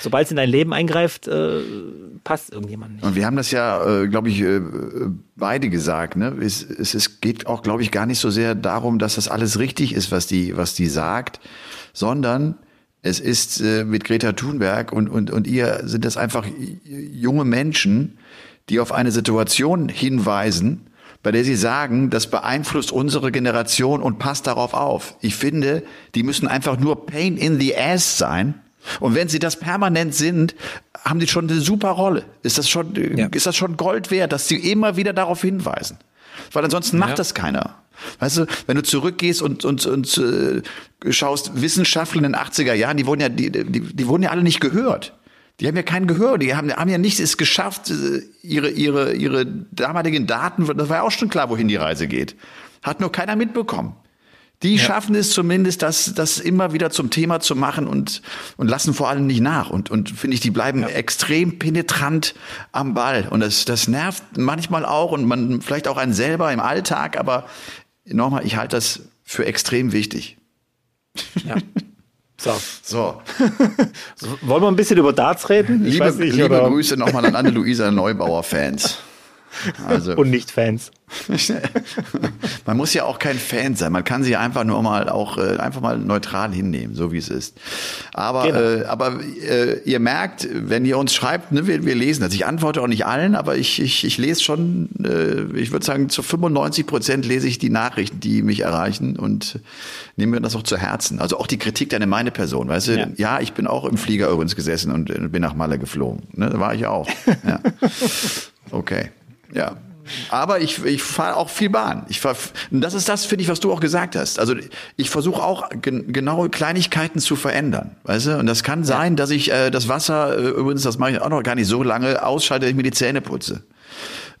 Sobald es in dein Leben eingreift, äh, passt irgendjemand nicht. Und wir haben das ja, äh, glaube ich, äh, beide gesagt. Ne? Es, es, es geht auch, glaube ich, gar nicht so sehr darum, dass das alles richtig ist, was die, was die sagt, sondern es ist äh, mit Greta Thunberg und, und, und ihr sind das einfach junge Menschen, die auf eine Situation hinweisen, bei der sie sagen, das beeinflusst unsere Generation und passt darauf auf. Ich finde, die müssen einfach nur pain in the ass sein. Und wenn sie das permanent sind, haben die schon eine super Rolle. Ist das schon, ja. ist das schon Gold wert, dass sie immer wieder darauf hinweisen? Weil ansonsten macht ja. das keiner. Weißt du, wenn du zurückgehst und, und, und äh, schaust, Wissenschaftler in den 80er Jahren, die wurden ja, die, die, die wurden ja alle nicht gehört. Die haben ja kein Gehör, die haben, haben ja nicht es geschafft, äh, ihre, ihre, ihre damaligen Daten, das war ja auch schon klar, wohin die Reise geht. Hat nur keiner mitbekommen. Die ja. schaffen es zumindest, das, das immer wieder zum Thema zu machen und, und lassen vor allem nicht nach. Und, und finde ich, die bleiben ja. extrem penetrant am Ball. Und das, das nervt manchmal auch und man vielleicht auch einen selber im Alltag, aber nochmal, ich halte das für extrem wichtig. Ja. So. So. Wollen wir ein bisschen über Darts reden? Ich liebe, nicht, liebe Grüße nochmal an alle Luisa Neubauer-Fans. Also, Und nicht Fans. man muss ja auch kein Fan sein. Man kann sie einfach nur mal auch äh, einfach mal neutral hinnehmen, so wie es ist. Aber genau. äh, aber äh, ihr merkt, wenn ihr uns schreibt, ne, wir, wir lesen das. Ich antworte auch nicht allen, aber ich ich, ich lese schon. Äh, ich würde sagen, zu 95 Prozent lese ich die Nachrichten, die mich erreichen und nehme mir das auch zu Herzen. Also auch die Kritik dann in meine Person. Weißt du? Ja, ja ich bin auch im Flieger übrigens gesessen und äh, bin nach Malle geflogen. Ne, da war ich auch. Ja. Okay. Ja. Aber ich, ich fahre auch viel Bahn. Ich fahr, das ist das, finde ich, was du auch gesagt hast. Also ich versuche auch gen genaue Kleinigkeiten zu verändern. Weißt du? Und das kann sein, dass ich äh, das Wasser, äh, übrigens, das mache ich auch noch gar nicht so lange, ausschalte, dass ich mir die Zähne putze.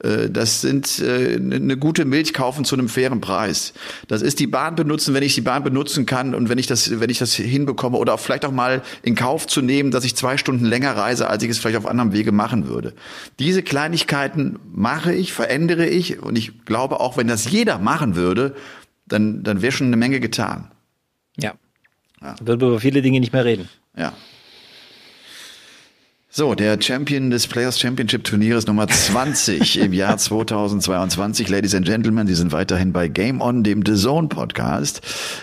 Äh, das sind äh, eine gute Milch kaufen zu einem fairen Preis. Das ist die Bahn benutzen, wenn ich die Bahn benutzen kann und wenn ich das, wenn ich das hinbekomme oder auch vielleicht auch mal in Kauf zu nehmen, dass ich zwei Stunden länger reise, als ich es vielleicht auf anderem Wege machen würde. Diese Kleinigkeiten mache ich, verändere ich und ich glaube auch, wenn das jeder machen würde, dann, dann wäre schon eine Menge getan. Ja. ja. Würden wir über viele Dinge nicht mehr reden. Ja. So, der Champion des Players Championship Turnieres Nummer 20 im Jahr 2022. Ladies and Gentlemen, Sie sind weiterhin bei Game On, dem The Zone Podcast.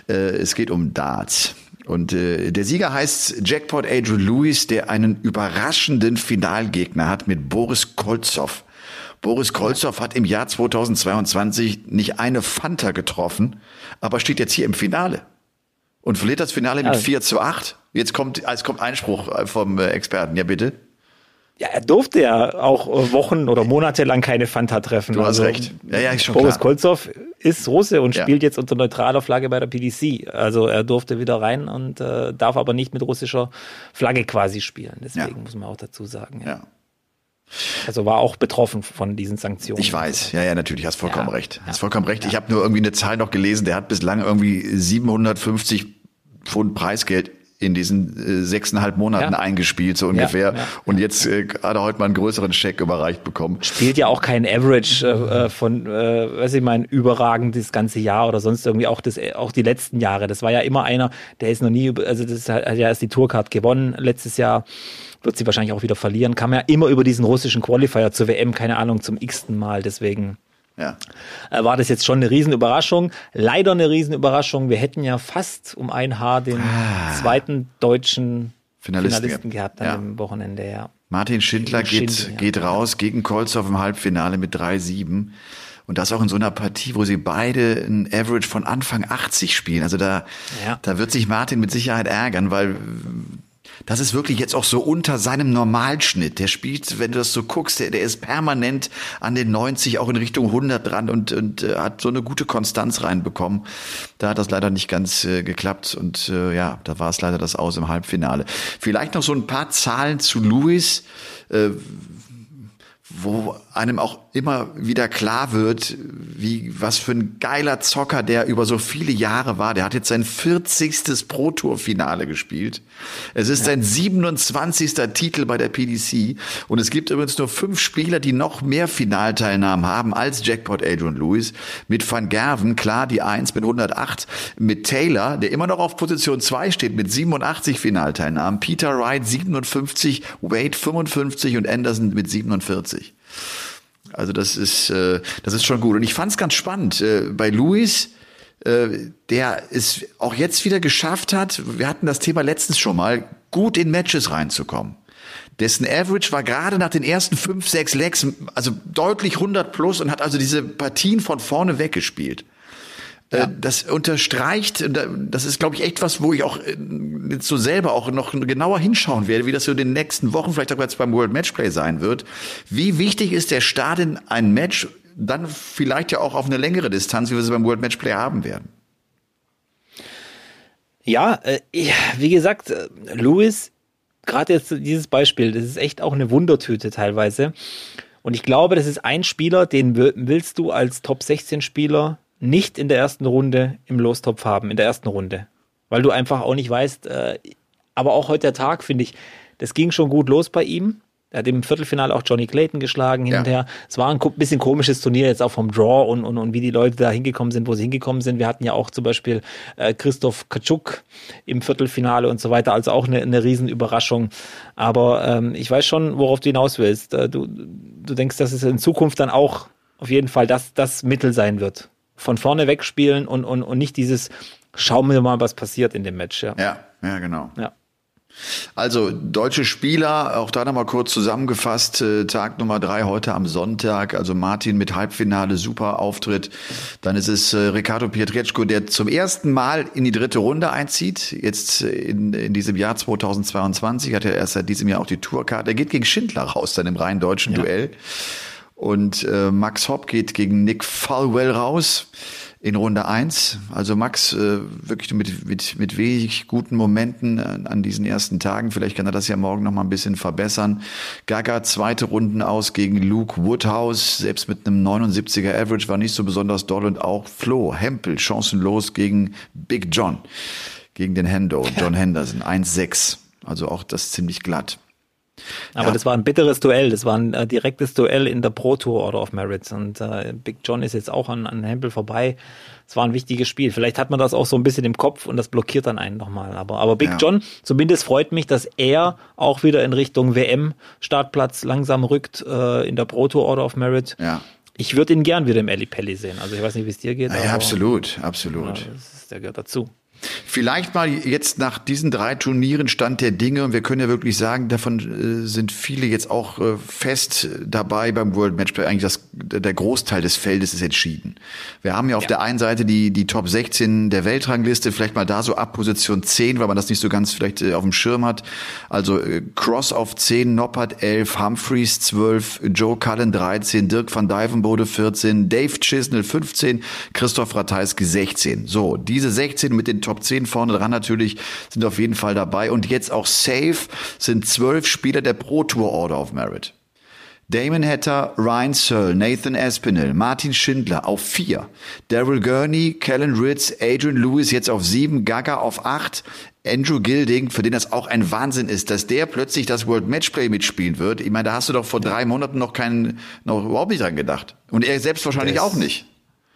Äh, es geht um Darts. Und äh, der Sieger heißt Jackpot Adrian Lewis, der einen überraschenden Finalgegner hat mit Boris Kolzow. Boris Kolzow hat im Jahr 2022 nicht eine Fanta getroffen, aber steht jetzt hier im Finale und verliert das Finale mit 4 zu 8. Jetzt kommt, es kommt Einspruch äh, vom äh, Experten. Ja, bitte. Ja, er durfte ja auch äh, Wochen oder Monate lang keine Fanta treffen. Du hast also, recht. Ja, ja, ist schon Boris klar. Kolzow ist Russe und ja. spielt jetzt unter neutraler Flagge bei der PDC. Also er durfte wieder rein und äh, darf aber nicht mit russischer Flagge quasi spielen. Deswegen ja. muss man auch dazu sagen. Ja. Ja. Also war auch betroffen von diesen Sanktionen. Ich weiß, ja, ja, natürlich, hast vollkommen recht. Hast vollkommen recht. Ich habe nur irgendwie eine Zahl noch gelesen, der hat bislang irgendwie 750 Pfund Preisgeld in diesen äh, sechseinhalb Monaten ja. eingespielt, so ungefähr. Ja, ja, und jetzt äh, gerade heute mal einen größeren Scheck überreicht bekommen. Spielt ja auch kein Average äh, äh von, äh, weiß ich mein, überragend das ganze Jahr oder sonst irgendwie auch das, auch die letzten Jahre. Das war ja immer einer, der ist noch nie, also das hat ja erst die Tourcard gewonnen letztes Jahr wird sie wahrscheinlich auch wieder verlieren. Kam ja immer über diesen russischen Qualifier zur WM, keine Ahnung, zum x-ten Mal. Deswegen ja. Äh, war das jetzt schon eine Riesenüberraschung. Leider eine Riesenüberraschung. Wir hätten ja fast um ein Haar den ah. zweiten deutschen Finalisten, Finalisten gehabt an ja. dem Wochenende, ja. Martin Schindler geht, Schindler, geht raus gegen Kolzow im Halbfinale mit 3-7. Und das auch in so einer Partie, wo sie beide ein Average von Anfang 80 spielen. Also da, ja. da wird sich Martin mit Sicherheit ärgern, weil das ist wirklich jetzt auch so unter seinem Normalschnitt. Der spielt, wenn du das so guckst, der, der ist permanent an den 90, auch in Richtung 100 dran und, und äh, hat so eine gute Konstanz reinbekommen. Da hat das leider nicht ganz äh, geklappt und äh, ja, da war es leider das Aus im Halbfinale. Vielleicht noch so ein paar Zahlen zu Luis. Äh, wo einem auch immer wieder klar wird, wie, was für ein geiler Zocker der über so viele Jahre war. Der hat jetzt sein 40. Pro-Tour-Finale gespielt. Es ist ja. sein 27. Titel bei der PDC. Und es gibt übrigens nur fünf Spieler, die noch mehr Finalteilnahmen haben als Jackpot Adrian Lewis. Mit Van Gerven, klar, die Eins mit 108. Mit Taylor, der immer noch auf Position 2 steht, mit 87 Finalteilnahmen. Peter Wright 57, Wade 55 und Anderson mit 47. Also das ist, äh, das ist schon gut. Und ich fand es ganz spannend. Äh, bei Luis, äh, der es auch jetzt wieder geschafft hat, wir hatten das Thema letztens schon mal, gut in Matches reinzukommen. Dessen Average war gerade nach den ersten fünf, sechs Legs, also deutlich 100 plus und hat also diese Partien von vorne weggespielt. Äh, ja. Das unterstreicht, das ist, glaube ich, echt was, wo ich auch äh, jetzt so selber auch noch genauer hinschauen werde, wie das so in den nächsten Wochen, vielleicht auch jetzt beim World Matchplay sein wird. Wie wichtig ist der Start in ein Match, dann vielleicht ja auch auf eine längere Distanz, wie wir sie beim World Matchplay haben werden? Ja, äh, wie gesagt, Louis, gerade jetzt dieses Beispiel, das ist echt auch eine Wundertüte teilweise. Und ich glaube, das ist ein Spieler, den willst du als Top 16 Spieler nicht in der ersten Runde im Lostopf haben, in der ersten Runde. Weil du einfach auch nicht weißt, äh, aber auch heute der Tag, finde ich, das ging schon gut los bei ihm. Er hat im Viertelfinale auch Johnny Clayton geschlagen hin ja. und her. Es war ein bisschen komisches Turnier jetzt auch vom Draw und, und, und wie die Leute da hingekommen sind, wo sie hingekommen sind. Wir hatten ja auch zum Beispiel äh, Christoph Kaczuk im Viertelfinale und so weiter, also auch eine, eine Riesenüberraschung. Aber ähm, ich weiß schon, worauf du hinaus willst. Äh, du, du denkst, dass es in Zukunft dann auch auf jeden Fall das, das Mittel sein wird von vorne wegspielen und, und, und nicht dieses, schauen wir mal, was passiert in dem Match. Ja, ja, ja genau. Ja. Also deutsche Spieler, auch da nochmal kurz zusammengefasst, äh, Tag Nummer drei heute am Sonntag, also Martin mit Halbfinale, super Auftritt. Dann ist es äh, Ricardo Pietreczko, der zum ersten Mal in die dritte Runde einzieht, jetzt in, in diesem Jahr 2022, hat er erst seit diesem Jahr auch die Tourkarte. Er geht gegen Schindler raus, dann im rein deutschen ja. Duell. Und äh, Max Hopp geht gegen Nick Falwell raus. in Runde eins. Also Max äh, wirklich mit, mit, mit wenig guten Momenten an, an diesen ersten Tagen. Vielleicht kann er das ja morgen noch mal ein bisschen verbessern. Gaga zweite Runden aus gegen Luke Woodhouse, selbst mit einem 79er Average war nicht so besonders doll und auch Flo Hempel chancenlos gegen Big John, gegen den Hendo, John Henderson 1-6. Also auch das ziemlich glatt. Aber ja. das war ein bitteres Duell, das war ein äh, direktes Duell in der Pro Tour Order of Merits und äh, Big John ist jetzt auch an, an Hempel vorbei. Es war ein wichtiges Spiel. Vielleicht hat man das auch so ein bisschen im Kopf und das blockiert dann einen nochmal. Aber, aber Big ja. John, zumindest freut mich, dass er auch wieder in Richtung WM-Startplatz langsam rückt äh, in der Pro Tour Order of Merit. Ja. Ich würde ihn gern wieder im Pelli sehen. Also ich weiß nicht, wie es dir geht. Ja, absolut, absolut. Das, der gehört dazu. Vielleicht mal jetzt nach diesen drei Turnieren Stand der Dinge und wir können ja wirklich sagen, davon äh, sind viele jetzt auch äh, fest dabei beim World Matchplay. Eigentlich das, der Großteil des Feldes ist entschieden. Wir haben ja auf ja. der einen Seite die, die Top 16 der Weltrangliste, vielleicht mal da so ab Position 10, weil man das nicht so ganz vielleicht äh, auf dem Schirm hat. Also Cross auf 10, Noppert 11, Humphreys 12, Joe Cullen 13, Dirk van Dijvenbode 14, Dave Chisnell 15, Christoph Ratajski 16. So, diese 16 mit den Top Top 10 vorne dran natürlich sind auf jeden Fall dabei. Und jetzt auch safe sind zwölf Spieler der Pro Tour Order of Merit. Damon Hatter, Ryan Searle, Nathan Espinel, Martin Schindler auf vier, Daryl Gurney, Kellen Ritz, Adrian Lewis jetzt auf sieben, Gaga auf acht, Andrew Gilding, für den das auch ein Wahnsinn ist, dass der plötzlich das World Matchplay mitspielen wird. Ich meine, da hast du doch vor drei Monaten noch keinen, noch überhaupt nicht dran gedacht. Und er selbst wahrscheinlich auch nicht.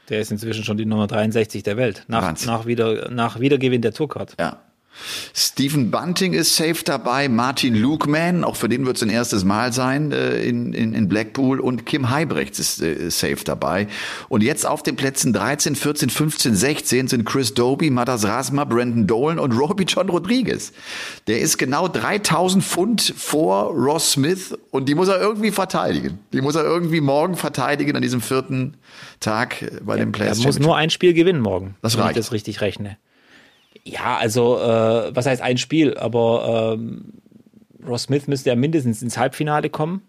Der ist inzwischen schon die Nummer 63 der Welt. Nach, nach, wieder, nach Wiedergewinn der Tourcard. Ja. Stephen Bunting ist safe dabei, Martin Lukeman, auch für den wird es ein erstes Mal sein äh, in, in, in Blackpool und Kim Heibrechts ist äh, safe dabei. Und jetzt auf den Plätzen 13, 14, 15, 16 sind Chris Doby, Matas Rasma, Brandon Dolan und Robbie John Rodriguez. Der ist genau 3000 Pfund vor Ross Smith und die muss er irgendwie verteidigen. Die muss er irgendwie morgen verteidigen an diesem vierten Tag bei ja, dem Players. Er muss nur ein Spiel gewinnen morgen, das wenn reicht. ich das richtig rechne. Ja, also äh, was heißt ein Spiel? Aber ähm, Ross Smith müsste ja mindestens ins Halbfinale kommen.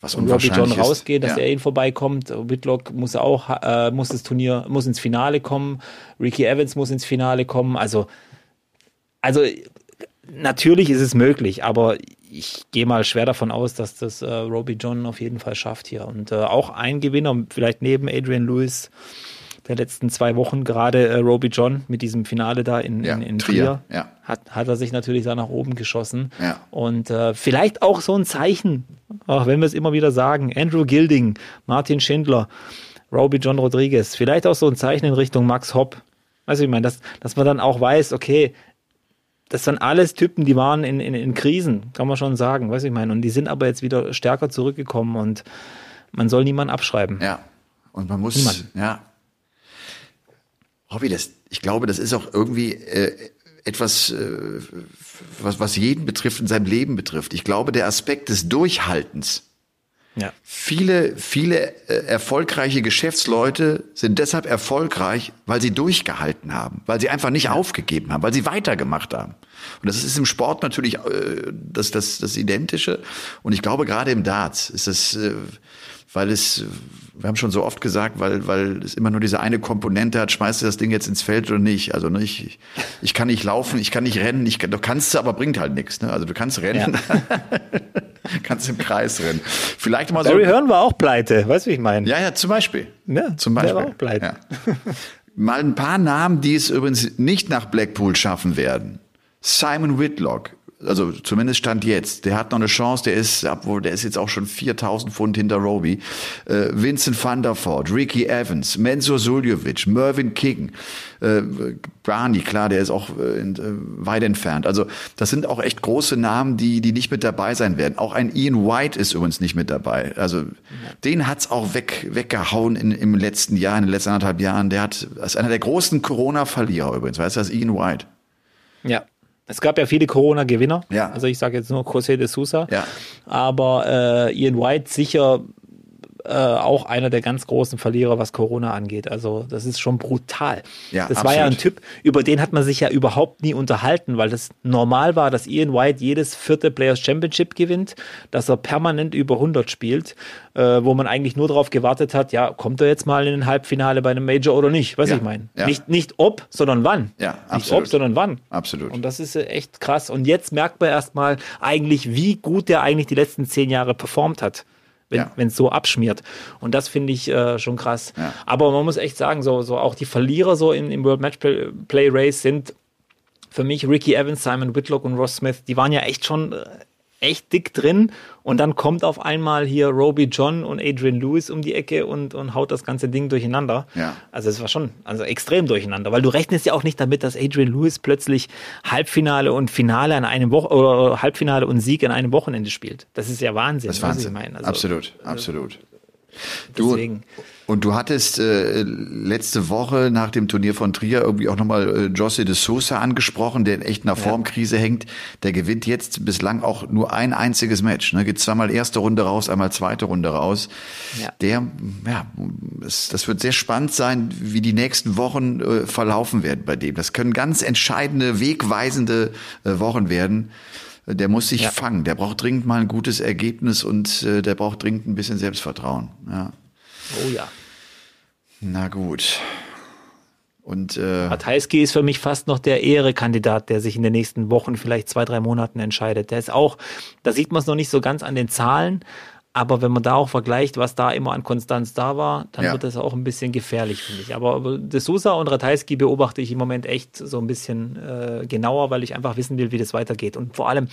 Was und Robbie John rausgeht, dass ja. er ihn vorbeikommt. Whitlock muss auch, äh, muss das Turnier, muss ins Finale kommen. Ricky Evans muss ins Finale kommen. Also, also natürlich ist es möglich, aber ich gehe mal schwer davon aus, dass das äh, Robbie John auf jeden Fall schafft hier. Und äh, auch ein Gewinner, vielleicht neben Adrian Lewis, der letzten zwei Wochen, gerade äh, Roby John mit diesem Finale da in, ja, in, in Trier, Trier ja. hat, hat er sich natürlich da nach oben geschossen. Ja. Und äh, vielleicht auch so ein Zeichen, auch wenn wir es immer wieder sagen, Andrew Gilding, Martin Schindler, Roby John Rodriguez, vielleicht auch so ein Zeichen in Richtung Max Hopp. Also ich meine, dass, dass man dann auch weiß, okay, das sind alles Typen, die waren in, in, in Krisen, kann man schon sagen, weiß ich meine. Und die sind aber jetzt wieder stärker zurückgekommen und man soll niemanden abschreiben. Ja. Und man muss, Niemand. ja, Hobby, das, ich glaube, das ist auch irgendwie äh, etwas, äh, was, was jeden betrifft, in seinem Leben betrifft. Ich glaube, der Aspekt des Durchhaltens. Ja. Viele, viele äh, erfolgreiche Geschäftsleute sind deshalb erfolgreich, weil sie durchgehalten haben, weil sie einfach nicht aufgegeben haben, weil sie weitergemacht haben. Und das ist im Sport natürlich äh, das, das, das Identische. Und ich glaube, gerade im Darts ist es, äh, weil es, wir haben schon so oft gesagt, weil, weil es immer nur diese eine Komponente hat, schmeißt du das Ding jetzt ins Feld oder nicht? Also ne, ich, ich kann nicht laufen, ich kann nicht rennen, ich, du kannst aber bringt halt nichts. Ne? Also du kannst rennen, ja. kannst im Kreis rennen. Vielleicht mal so. Barry Hearn war auch pleite, weißt du, wie ich meine? Ja, ja, zum Beispiel. Ja, zum Beispiel. Der war auch pleite. Ja. Mal ein paar Namen, die es übrigens nicht nach Blackpool schaffen werden. Simon Whitlock, also zumindest stand jetzt, der hat noch eine Chance, der ist, obwohl der ist jetzt auch schon 4000 Pfund hinter Roby. Äh, Vincent van der Voort, Ricky Evans, Mensur Suljovic, Mervyn King, äh, Barney, klar, der ist auch äh, in, äh, weit entfernt. Also das sind auch echt große Namen, die, die nicht mit dabei sein werden. Auch ein Ian White ist übrigens nicht mit dabei. Also den hat's auch weg, weggehauen in, im letzten Jahr, in den letzten anderthalb Jahren. Der hat, ist einer der großen Corona-Verlierer übrigens, weißt du, das Ian White. Ja, es gab ja viele Corona-Gewinner. Ja. Also ich sage jetzt nur José de Sousa. Ja. Aber äh, Ian White sicher äh, auch einer der ganz großen Verlierer, was Corona angeht. Also das ist schon brutal. Ja, das war ja ein Typ, über den hat man sich ja überhaupt nie unterhalten, weil das normal war, dass Ian White jedes vierte Players Championship gewinnt, dass er permanent über 100 spielt, äh, wo man eigentlich nur darauf gewartet hat, ja, kommt er jetzt mal in ein Halbfinale bei einem Major oder nicht? Was Ja, ich meine. ja. Nicht, nicht ob, sondern wann. Ja, nicht absolut. ob, sondern wann. Absolut. Und das ist echt krass. Und jetzt merkt man erstmal eigentlich, wie gut der eigentlich die letzten zehn Jahre performt hat. Wenn Ja. es so abschmiert. Und das finde ich äh, schon krass. Ja. Aber man muss echt sagen, so, so auch die Verlierer so in, im World Match Play, Race sind für mich Ricky Evans, Simon Whitlock und Ross Smith. Die waren ja echt schon äh, echt dick drin. Und dann kommt auf einmal hier Roby John und Adrian Lewis um die Ecke und, und haut das ganze Ding durcheinander. Ja. Also es war schon also extrem durcheinander, weil du rechnest ja auch nicht damit, dass Adrian Lewis plötzlich Halbfinale und Finale an einem Woche oder Halbfinale und Sieg an einem Wochenende spielt. Das ist ja Wahnsinn. Das ist was Wahnsinn. Also absolut, absolut. Du, Deswegen. Und du hattest äh, letzte Woche nach dem Turnier von Trier irgendwie auch nochmal äh, José de Sousa angesprochen, der in echt einer Formkrise hängt. Der gewinnt jetzt bislang auch nur ein einziges Match. Ne? Geht zweimal erste Runde raus, einmal zweite Runde raus. Ja. Der, ja, es, das wird sehr spannend sein, wie die nächsten Wochen äh, verlaufen werden bei dem. Das können ganz entscheidende, wegweisende äh, Wochen werden. Der muss sich Ja. fangen. Der braucht dringend mal ein gutes Ergebnis und äh, der braucht dringend ein bisschen Selbstvertrauen. Ja. Oh ja. Na gut. Und äh, Ratajski ist für mich fast noch der Ehrekandidat, der sich in den nächsten Wochen, vielleicht zwei, drei Monaten entscheidet. Der ist auch, da sieht man es noch nicht so ganz an den Zahlen, aber wenn man da auch vergleicht, was da immer an Konstanz da war, dann Ja. wird das auch ein bisschen gefährlich, finde ich. Aber De Sousa und Ratajski beobachte ich im Moment echt so ein bisschen äh, genauer, weil ich einfach wissen will, wie das weitergeht. Und vor allem,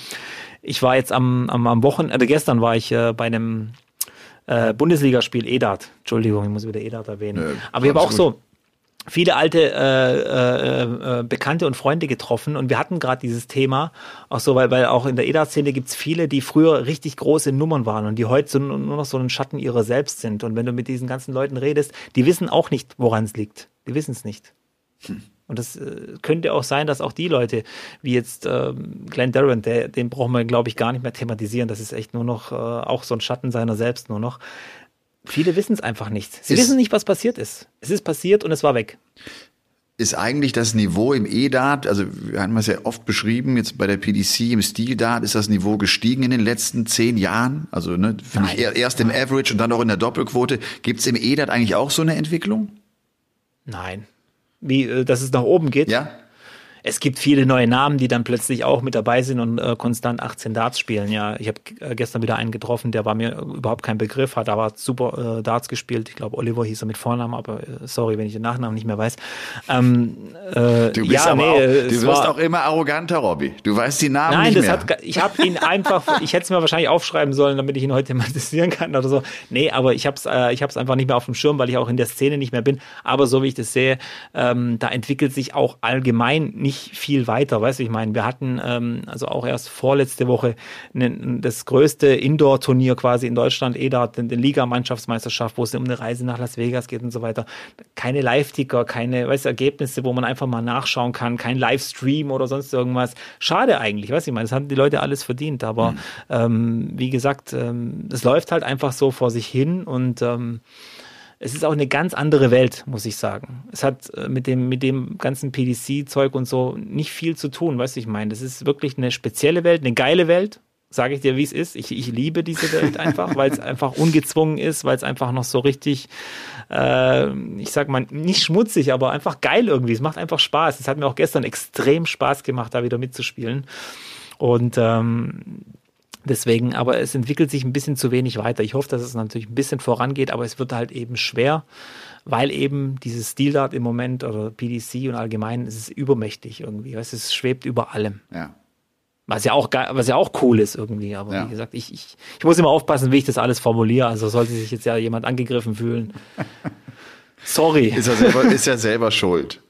ich war jetzt am, am, am Wochenende, äh, gestern war ich äh, bei einem äh, Bundesligaspiel EDAT. Entschuldigung, ich muss wieder EDAT erwähnen. Nö, Aber ich habe auch gut. so viele alte äh, äh, äh, Bekannte und Freunde getroffen und wir hatten gerade dieses Thema, auch so, weil, weil auch in der EDA-Szene gibt's viele, die früher richtig große Nummern waren und die heute so, nur noch so ein Schatten ihrer selbst sind. Und wenn du mit diesen ganzen Leuten redest, die wissen auch nicht, woran es liegt. Die wissen es nicht. Und das äh, könnte auch sein, dass auch die Leute, wie jetzt ähm, Glenn Durant, der, den brauchen wir, glaube ich, gar nicht mehr thematisieren. Das ist echt nur noch äh, auch so ein Schatten seiner selbst nur noch. Viele wissen es einfach nicht. Sie Ist- wissen nicht, was passiert ist. Es ist passiert und es war weg. ist eigentlich das Niveau im E-Dart, also wir haben es ja oft beschrieben, jetzt bei der PDC im Stil-Dart ist das Niveau gestiegen in den letzten zehn Jahren. Also ne, ich erst im Average und dann auch in der Doppelquote. Gibt es im E-Dart eigentlich auch so eine Entwicklung? Nein. Wie, äh, dass es nach oben geht? Ja? Es gibt viele neue Namen, die dann plötzlich auch mit dabei sind und äh, konstant 18 Darts spielen. Ja, ich habe äh, gestern wieder einen getroffen, der war mir überhaupt kein Begriff, hat aber super äh, Darts gespielt. Ich glaube, Oliver hieß er mit Vornamen, aber äh, sorry, wenn ich den Nachnamen nicht mehr weiß. Ähm, äh, Du bist ja, aber nee, auch, du wirst war- auch immer arroganter, Robby. Du weißt die Namen Nein, nicht das mehr. hat, ich habe ihn einfach, ich hätte es mir wahrscheinlich aufschreiben sollen, damit ich ihn heute thematisieren kann oder so. Nee, aber ich habe es äh, ich hab's einfach nicht mehr auf dem Schirm, weil ich auch in der Szene nicht mehr bin. Aber so wie ich das sehe, ähm, da entwickelt sich auch allgemein nicht viel weiter. Weißt du, ich meine, wir hatten ähm, also auch erst vorletzte Woche ne, das größte Indoor-Turnier quasi in Deutschland, EDA, den, den Liga-Mannschaftsmeisterschaft, wo es um eine Reise nach Las Vegas geht und so weiter. Keine Live-Ticker, keine weißt, Ergebnisse, wo man einfach mal nachschauen kann, kein Livestream oder sonst irgendwas. Schade eigentlich, weißt du, ich meine, das haben die Leute alles verdient, aber ähm, wie gesagt, ähm, es läuft halt einfach so vor sich hin und ähm, es ist auch eine ganz andere Welt, muss ich sagen. Es hat äh, mit dem, mit dem ganzen PDC-Zeug und so nicht viel zu tun, weißt du, ich meine. Das ist wirklich eine spezielle Welt, eine geile Welt, sage ich dir, wie es ist. Ich, ich liebe diese Welt einfach, weil es einfach ungezwungen ist, weil es einfach noch so richtig, äh, ich sag mal, nicht schmutzig, aber einfach geil irgendwie. Es macht einfach Spaß. Es hat mir auch gestern extrem Spaß gemacht, da wieder mitzuspielen. Und ähm, Deswegen, aber es entwickelt sich ein bisschen zu wenig weiter. Ich hoffe, dass es natürlich ein bisschen vorangeht, aber es wird halt eben schwer, weil eben dieses Stilart im Moment oder PDC und allgemein, es ist übermächtig irgendwie. weißt Es schwebt über allem. ja. Was ja auch, ge- was ja auch cool ist irgendwie. Aber Ja. wie gesagt, ich, ich, ich muss immer aufpassen, wie ich das alles formuliere. Also sollte sich jetzt ja jemand angegriffen fühlen. Sorry. Ist, ja selber, ist ja selber schuld.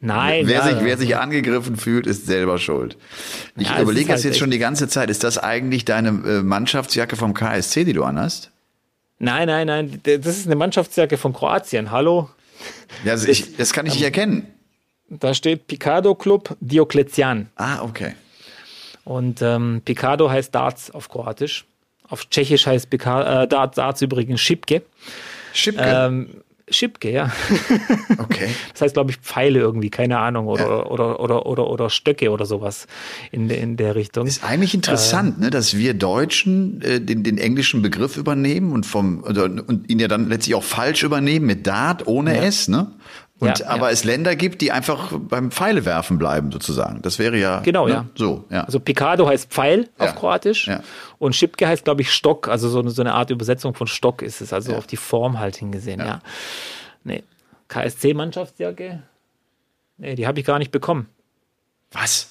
Nein. wer, ja, sich, ja. wer sich angegriffen fühlt, ist selber schuld. Ich Ja, überlege jetzt, halt jetzt schon die ganze Zeit, ist das eigentlich deine äh, Mannschaftsjacke vom KSC, die du anhast? Nein, nein, nein. Das ist eine Mannschaftsjacke von Kroatien. Hallo? Ja, also ich, das kann ich nicht erkennen. Da steht Picado Club Diokletian. Ah, okay. Und ähm, Picado heißt Darts auf Kroatisch. Auf Tschechisch heißt Picard, äh, Darts, Darts übrigens Schipke. Schipke. Ähm, Schipke, ja. okay. Das heißt, glaube ich, Pfeile irgendwie, keine Ahnung, oder, ja. oder, oder, oder, oder Stöcke oder sowas in, in der Richtung. Ist eigentlich interessant, äh, ne, dass wir Deutschen äh, den, den englischen Begriff übernehmen und vom oder, und ihn ja dann letztlich auch falsch übernehmen mit Dart ohne ja. S, ne? Und ja, aber ja. es Länder gibt, die einfach beim Pfeile werfen bleiben, sozusagen. Das wäre ja genau, ne? ja. So, ja. Also Picado heißt Pfeil auf Kroatisch und Schipke heißt, glaube ich, Stock. Also so eine, so eine Art Übersetzung von Stock ist es, also auf die Form halt hingesehen. Ja. Nee. KSC-Mannschaftsjacke? Nee, die habe ich gar nicht bekommen. Was?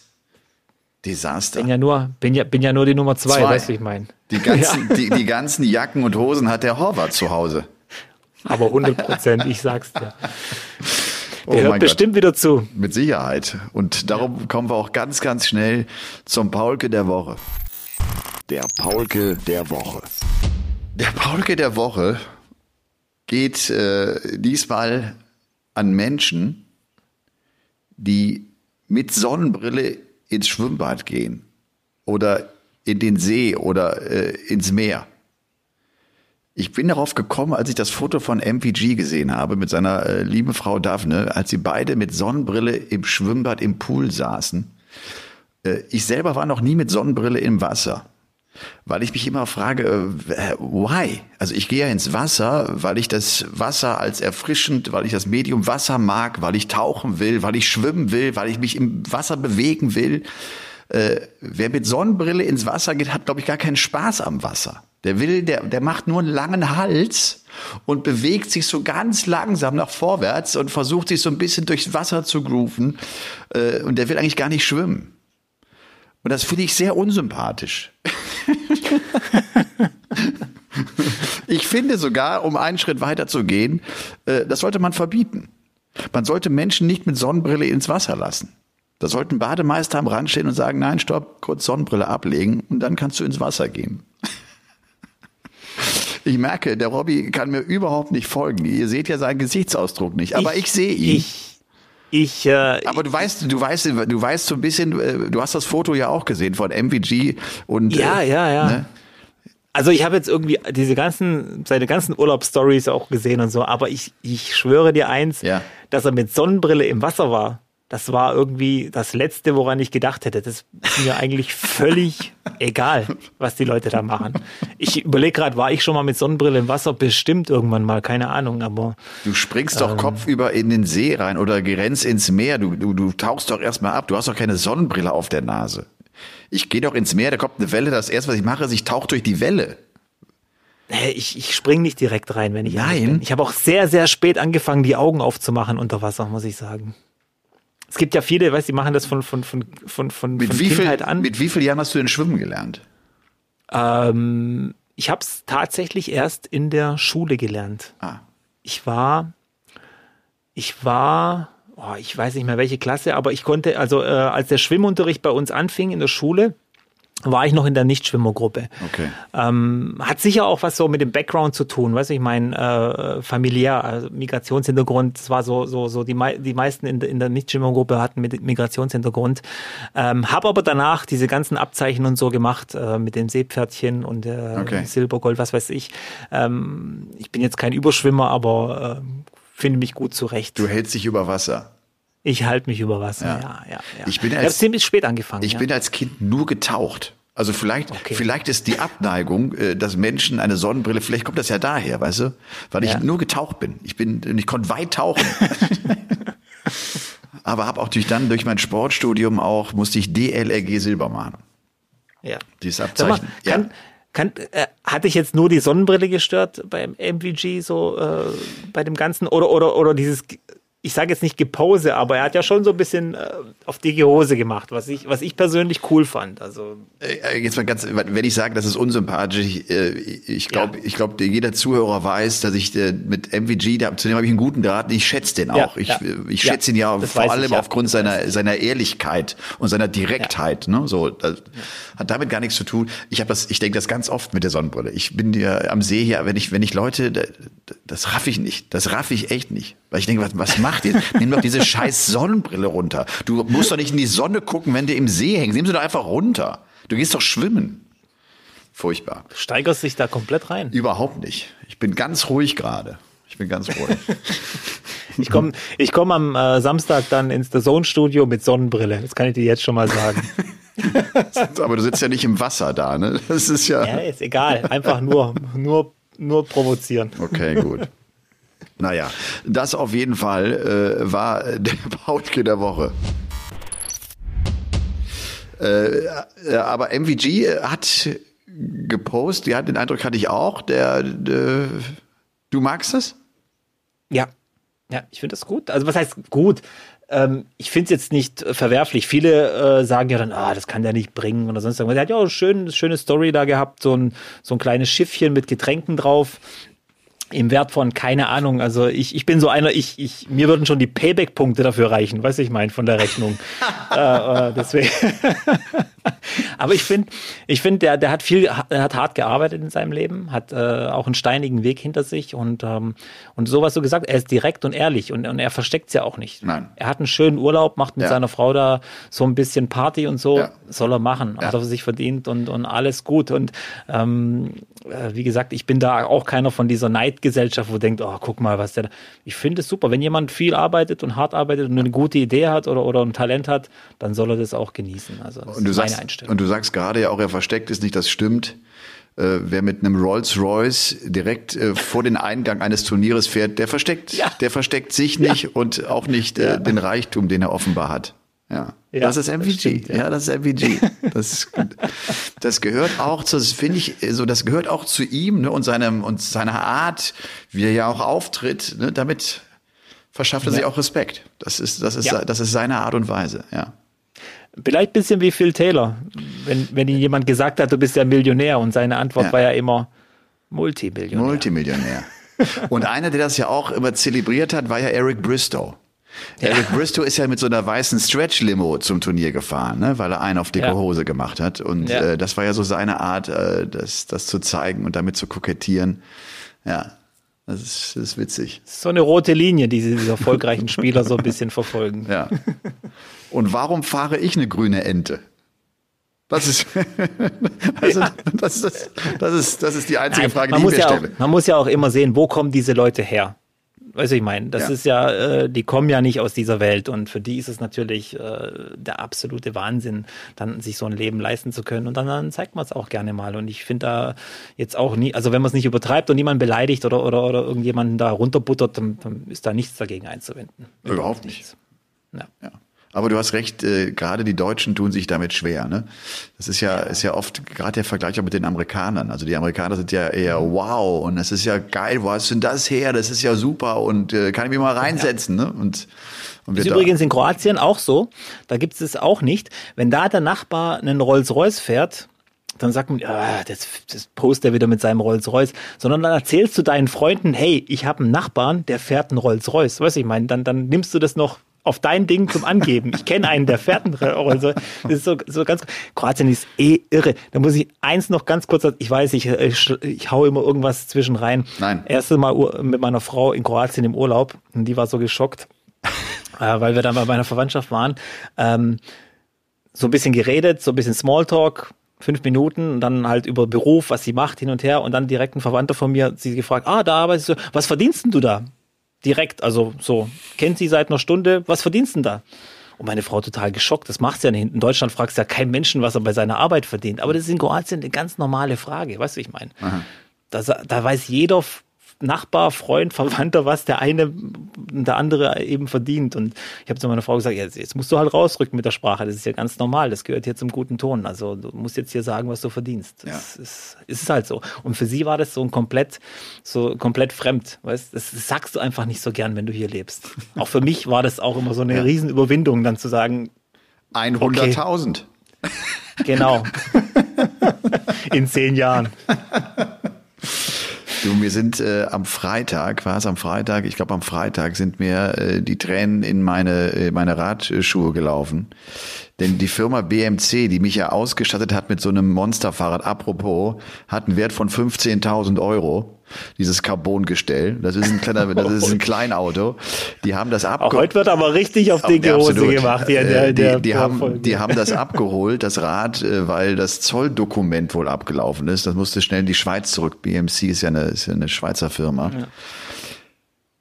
Desaster. Bin ja nur, bin ja, bin ja nur die Nummer zwei, zwei. weißt du, wie ich meine. Die ganzen, die, die ganzen Jacken und Hosen hat der Horvath zu Hause. Aber 100 Prozent, ich sag's dir. Der oh hört bestimmt Gott. wieder zu. Mit Sicherheit. Und darum ja. kommen wir auch ganz, ganz schnell zum Paulke der Woche. Der Paulke der Woche. Der Paulke der Woche geht äh, diesmal an Menschen, die mit Sonnenbrille ins Schwimmbad gehen oder in den See oder äh, ins Meer. Ich bin darauf gekommen, als ich das Foto von MVG gesehen habe mit seiner äh, lieben Frau Daphne, als sie beide mit Sonnenbrille im Schwimmbad im Pool saßen. Äh, ich selber war noch nie mit Sonnenbrille im Wasser, weil ich mich immer frage, äh, why? Also ich gehe ja ins Wasser, weil ich das Wasser als erfrischend, weil ich das Medium Wasser mag, weil ich tauchen will, weil ich schwimmen will, weil ich mich im Wasser bewegen will. Äh, wer mit Sonnenbrille ins Wasser geht, hat, glaube ich, gar keinen Spaß am Wasser. Der will, der, der macht nur einen langen Hals und bewegt sich so ganz langsam nach vorwärts und versucht sich so ein bisschen durchs Wasser zu grooven. Äh, und der will eigentlich gar nicht schwimmen. Und das finde ich sehr unsympathisch. ich finde sogar, um einen Schritt weiter zu gehen, äh, das sollte man verbieten. Man sollte Menschen nicht mit Sonnenbrille ins Wasser lassen. Da sollten Bademeister am Rand stehen und sagen, nein, stopp, kurz Sonnenbrille ablegen und dann kannst du ins Wasser gehen. Ich merke, der Robby kann mir überhaupt nicht folgen. Ihr seht ja seinen Gesichtsausdruck nicht, aber ich, ich sehe ihn. Ich, ich, äh, aber du weißt, du weißt, du weißt so ein bisschen, äh, du hast das Foto ja auch gesehen von MVG und ja, äh, ja, ja. Ne? Also ich habe jetzt irgendwie diese ganzen, seine ganzen Urlaubsstories auch gesehen und so, aber ich, ich schwöre dir eins, ja. dass er mit Sonnenbrille im Wasser war das war irgendwie das Letzte, woran ich gedacht hätte. Das ist mir eigentlich völlig egal, was die Leute da machen. Ich überlege gerade, war ich schon mal mit Sonnenbrille im Wasser? Bestimmt irgendwann mal, keine Ahnung, aber. Du springst doch ähm, kopfüber in den See rein oder gerennst ins Meer. Du, du, du tauchst doch erstmal ab. Du hast doch keine Sonnenbrille auf der Nase. Ich gehe doch ins Meer, da kommt eine Welle. Das erste, was ich mache, ist, ich tauche durch die Welle. Ich, ich spring nicht direkt rein, wenn ich Nein. Bin. Ich habe auch sehr, sehr spät angefangen, die Augen aufzumachen unter Wasser, muss ich sagen. Es gibt ja viele, weißt du, die machen das von, von, von, von, von, mit von wie Kindheit viel, an. Mit wie vielen Jahren hast du denn schwimmen gelernt? Ähm, ich habe es tatsächlich erst in der Schule gelernt. Ah. Ich war, ich war, oh, ich weiß nicht mehr welche Klasse, aber ich konnte, also äh, als der Schwimmunterricht bei uns anfing in der Schule, war ich noch in der Nichtschwimmergruppe. Okay. Ähm, hat sicher auch was so mit dem Background zu tun, weißt du, ich meine, äh, familiär, also Migrationshintergrund, das war so, so, so, die, mei die meisten in, in der Nichtschwimmergruppe hatten mit Migrationshintergrund. Ähm, habe aber danach diese ganzen Abzeichen und so gemacht, äh, mit dem Seepferdchen und äh, okay. Silbergold, was weiß ich. Ähm, ich bin jetzt kein Überschwimmer, aber äh, finde mich gut zurecht. Du hältst dich über Wasser. Ich halte mich über Wasser, ja, ja. ja, ja. Ich bin als, ich ziemlich spät angefangen. Ich ja. bin als Kind nur getaucht. Also vielleicht, okay. vielleicht ist die Abneigung, äh, dass Menschen eine Sonnenbrille, vielleicht kommt das ja daher, weißt du? Weil ich nur getaucht bin. Ich bin, ich konnte weit tauchen. Aber habe auch durch dann durch mein Sportstudium auch musste ich DLRG Silber machen. Ja. Dieses Abzeichen. Mal, kann, kann, äh, hatte ich jetzt nur die Sonnenbrille gestört beim MVG so äh, bei dem Ganzen oder oder oder dieses ich sage jetzt nicht Gepose, aber er hat ja schon so ein bisschen äh, auf dicke Hose gemacht, was ich, was ich persönlich cool fand. Also äh, jetzt mal ganz, wenn ich sage, das ist unsympathisch, ich, äh, ich glaube, ja. ich glaube, jeder Zuhörer weiß, dass ich äh, mit MVG, da, zu dem habe ich einen guten Draht, ich schätze den auch. Ja, ich, ja. ich schätze ihn ja vor allem ich, aufgrund seiner seiner Ehrlichkeit und seiner Direktheit. Ne, so das hat damit gar nichts zu tun. Ich habe das, ich denke das ganz oft mit der Sonnenbrille. Ich bin ja am See hier, wenn ich wenn ich Leute, das raff ich nicht, das raff ich echt nicht, weil ich denke, was, was macht ihr? Nimm doch diese scheiß Sonnenbrille runter. Du musst doch nicht in die Sonne gucken, wenn du im See hängst. Nimm sie doch einfach runter. Du gehst doch schwimmen. Furchtbar. Du steigerst dich da komplett rein. Überhaupt nicht. Ich bin ganz ruhig gerade. Ich bin ganz ruhig. Ich komme ich komm am äh, Samstag dann ins The Zone Studio mit Sonnenbrille. Das kann ich dir jetzt schon mal sagen. Aber du sitzt ja nicht im Wasser da, ne? Das ist ja. Ja, ist egal. Einfach nur, nur, nur provozieren. Okay, gut. Naja, das auf jeden Fall äh, war der Paulke der Woche. Äh, äh aber MVG hat gepostet, ja, den Eindruck hatte ich auch, der, der du magst es? Ja, ja, ich finde das gut. Also was heißt gut? Ähm, ich finde es jetzt nicht äh, verwerflich. Viele äh, sagen ja dann, ah, das kann der nicht bringen oder sonst irgendwas. Er hat ja auch eine schön, schöne Story da gehabt, so ein, so ein kleines Schiffchen mit Getränken drauf im Wert von keine Ahnung. Also ich, ich bin so einer, ich, ich mir würden schon die Payback-Punkte dafür reichen, weiß ich mein, von der Rechnung. äh, äh, deswegen. Aber ich finde, ich finde, der, der hat viel, er hat hart gearbeitet in seinem Leben, hat äh, auch einen steinigen Weg hinter sich und ähm, und so was du gesagt, er ist direkt und ehrlich und, und er versteckt es ja auch nicht. Nein. Er hat einen schönen Urlaub, macht mit Ja. seiner Frau da so ein bisschen Party und so, Ja. soll er machen, Ja. hat er sich verdient und und alles gut und ähm, äh, wie gesagt, ich bin da auch keiner von dieser Neidgesellschaft, wo denkt, oh, guck mal, was der da. Ich finde es super, wenn jemand viel arbeitet und hart arbeitet und eine gute Idee hat oder, oder ein Talent hat, dann soll er das auch genießen. Also Und du ist Einstellung. und du sagst gerade ja auch, er versteckt ist nicht, das stimmt. Äh, wer mit einem Rolls Royce direkt äh, vor den Eingang eines Turnieres fährt, der versteckt, Ja. der versteckt sich nicht und auch nicht äh, den Reichtum, den er offenbar hat. Ja, Ja, das ist das MVG. stimmt, ja. ja. das ist MVG. Das, das gehört auch zu, das finde ich, so das gehört auch zu ihm ne, und seinem und seiner Art, wie er ja auch auftritt. Ne, damit verschafft er sich auch Respekt. Das ist, das ist, Ja. das ist seine Art und Weise. Ja. Vielleicht ein bisschen wie Phil Taylor, wenn, wenn ihm jemand gesagt hat, du bist ja Millionär und seine Antwort Ja. war ja immer Multimillionär. Multimillionär. Und einer, der das ja auch immer zelebriert hat, war ja Eric Bristow. Eric Bristow ist ja mit so einer weißen Stretch-Limo zum Turnier gefahren, ne? weil er einen auf dicke Ja. Hose gemacht hat. Und Ja. äh, das war ja so seine Art, äh, das, das zu zeigen und damit zu kokettieren. Ja, das ist, das ist witzig. so eine rote Linie, die diese erfolgreichen Spieler so ein bisschen verfolgen. Ja. Und warum fahre ich eine grüne Ente? Das ist, also, das, ist das, ist, das ist die einzige Nein, Frage, die ich mir ja auch, stelle. man muss ja auch immer sehen, wo kommen diese Leute her? Weißt du, ich meine, das Ja. ist ja, äh, die kommen ja nicht aus dieser Welt und für die ist es natürlich äh, der absolute Wahnsinn, dann sich so ein Leben leisten zu können und dann, dann zeigt man es auch gerne mal und ich finde da jetzt auch nie, also wenn man es nicht übertreibt und niemanden beleidigt oder, oder, oder irgendjemanden da runterbuttert, dann, dann ist da nichts dagegen einzuwenden. Überhaupt nicht. Ja. Ja. Aber du hast recht, äh, gerade die Deutschen tun sich damit schwer. Ne? Das ist ja, ist ja oft gerade der Vergleich auch mit den Amerikanern. Also die Amerikaner sind ja eher wow und das ist ja geil, wo hast du denn das her? Das ist ja super und äh, kann ich mich mal reinsetzen. Ne? Und, und Ist übrigens in Kroatien auch so. Da gibt es es auch nicht. Wenn da der Nachbar einen Rolls-Royce fährt, dann sagt man, ah, das, das postet er wieder mit seinem Rolls-Royce, sondern dann erzählst du deinen Freunden, hey, ich habe einen Nachbarn, der fährt einen Rolls-Royce. Weißt du, ich meine, dann, dann nimmst du das noch auf dein Ding zum Angeben. Ich kenne einen, der fährt einen Rolls-Royce. Das ist so, so ganz, Kroatien ist eh irre. Da muss ich eins noch ganz kurz, ich weiß, ich, ich, ich hau immer irgendwas zwischen rein. Nein. Erste Mal mit meiner Frau in Kroatien im Urlaub und die war so geschockt äh, weil wir dann bei meiner Verwandtschaft waren, ähm, so ein bisschen geredet, so ein bisschen Smalltalk, fünf Minuten und dann halt über Beruf, was sie macht, hin und her und dann direkt ein Verwandter von mir, sie gefragt, ah, da arbeitest du, was verdienst denn du da? Direkt, also so, kennt sie seit einer Stunde, was verdienst denn da? Und meine Frau total geschockt, das macht's ja nicht. In Deutschland fragst du ja kein Menschen, was er bei seiner Arbeit verdient. Aber das ist in Kroatien eine ganz normale Frage, weißt du, ich meine? Da, da weiß jeder Nachbar, Freund, Verwandter, was der eine und der andere eben verdient. Und ich habe zu meiner Frau gesagt, jetzt, jetzt musst du halt rausrücken mit der Sprache. Das ist ja ganz normal. Das gehört hier zum guten Ton. Also du musst jetzt hier sagen, was du verdienst. Das ist, ist halt so. Und für sie war das so ein komplett, so komplett fremd. Weißt, das sagst du einfach nicht so gern, wenn du hier lebst. Auch für mich war das auch immer so eine Riesenüberwindung, dann zu sagen, 100.000. genau. In zehn Jahren. Du, wir sind äh, am Freitag, war es am Freitag? Ich glaube, am Freitag sind mir äh, die Tränen in meine, äh, meine Radschuhe gelaufen. Denn die Firma BMC, die mich ja ausgestattet hat mit so einem Monsterfahrrad, apropos, hat einen Wert von 15.000 Euro. Dieses Carbongestell. Das ist ein kleiner, das ist ein Kleinauto. Die haben das abgeholt. Heute wird aber richtig auf dicke Ja, Hose absolut. gemacht. Hier in Äh, der, die, der die, haben, die haben das abgeholt, das Rad, äh, weil das Zolldokument wohl abgelaufen ist. Das musste schnell in die Schweiz zurück. BMC ist ja eine, ist ja eine Schweizer Firma.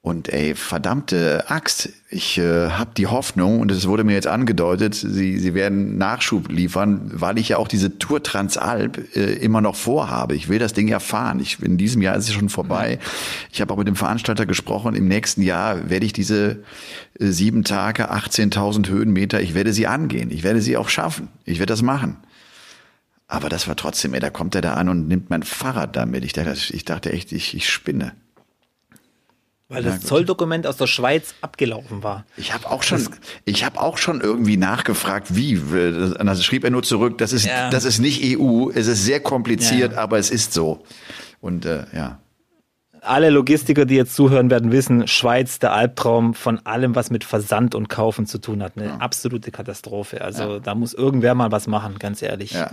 Und ey, verdammte Axt, ich äh, habe die Hoffnung, und es wurde mir jetzt angedeutet, sie, sie werden Nachschub liefern, weil ich ja auch diese Tour Transalp äh, immer noch vorhabe. Ich will das Ding ja fahren. Ich, in diesem Jahr ist es schon vorbei. Ich habe auch mit dem Veranstalter gesprochen, im nächsten Jahr werde ich diese äh, sieben Tage, 18.000 Höhenmeter, ich werde sie angehen. Ich werde sie auch schaffen. Ich werde das machen. Aber das war trotzdem, ey, da kommt er da an und nimmt mein Fahrrad damit. Ich dachte, ich dachte echt, ich, ich spinne. Weil das. Zolldokument aus der Schweiz abgelaufen war. Ich habe auch schon, ich habe auch schon irgendwie nachgefragt, wie. Und dann schrieb er nur zurück, das ist, Ja. das ist nicht EU, es ist sehr kompliziert, ja. aber es ist so. Und äh, ja, Alle Logistiker, die jetzt zuhören, werden wissen, Schweiz, der Albtraum von allem, was mit Versand und Kaufen zu tun hat. Eine absolute Katastrophe. Also da muss irgendwer mal was machen, ganz ehrlich. Ja.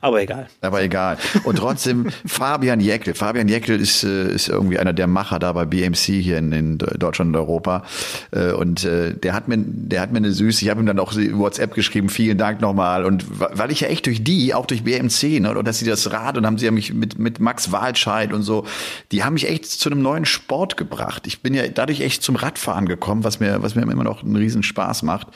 Aber egal. aber egal. Und trotzdem Fabian Jäckel. Fabian Jäckel ist, äh, ist irgendwie einer der Macher da bei BMC hier in, in Deutschland und Europa. Äh, Und äh, der hat mir, der hat mir eine süße. Ich habe ihm dann auch WhatsApp geschrieben. Vielen Dank nochmal. Und weil ich ja echt durch die, auch durch BMC, ne, und dass sie das Rad und haben sie ja mich mit mit Max Walscheid und so, die haben mich echt zu einem neuen Sport gebracht. Ich bin ja dadurch echt zum Radfahren gekommen, was mir was mir immer noch einen riesen Spaß macht.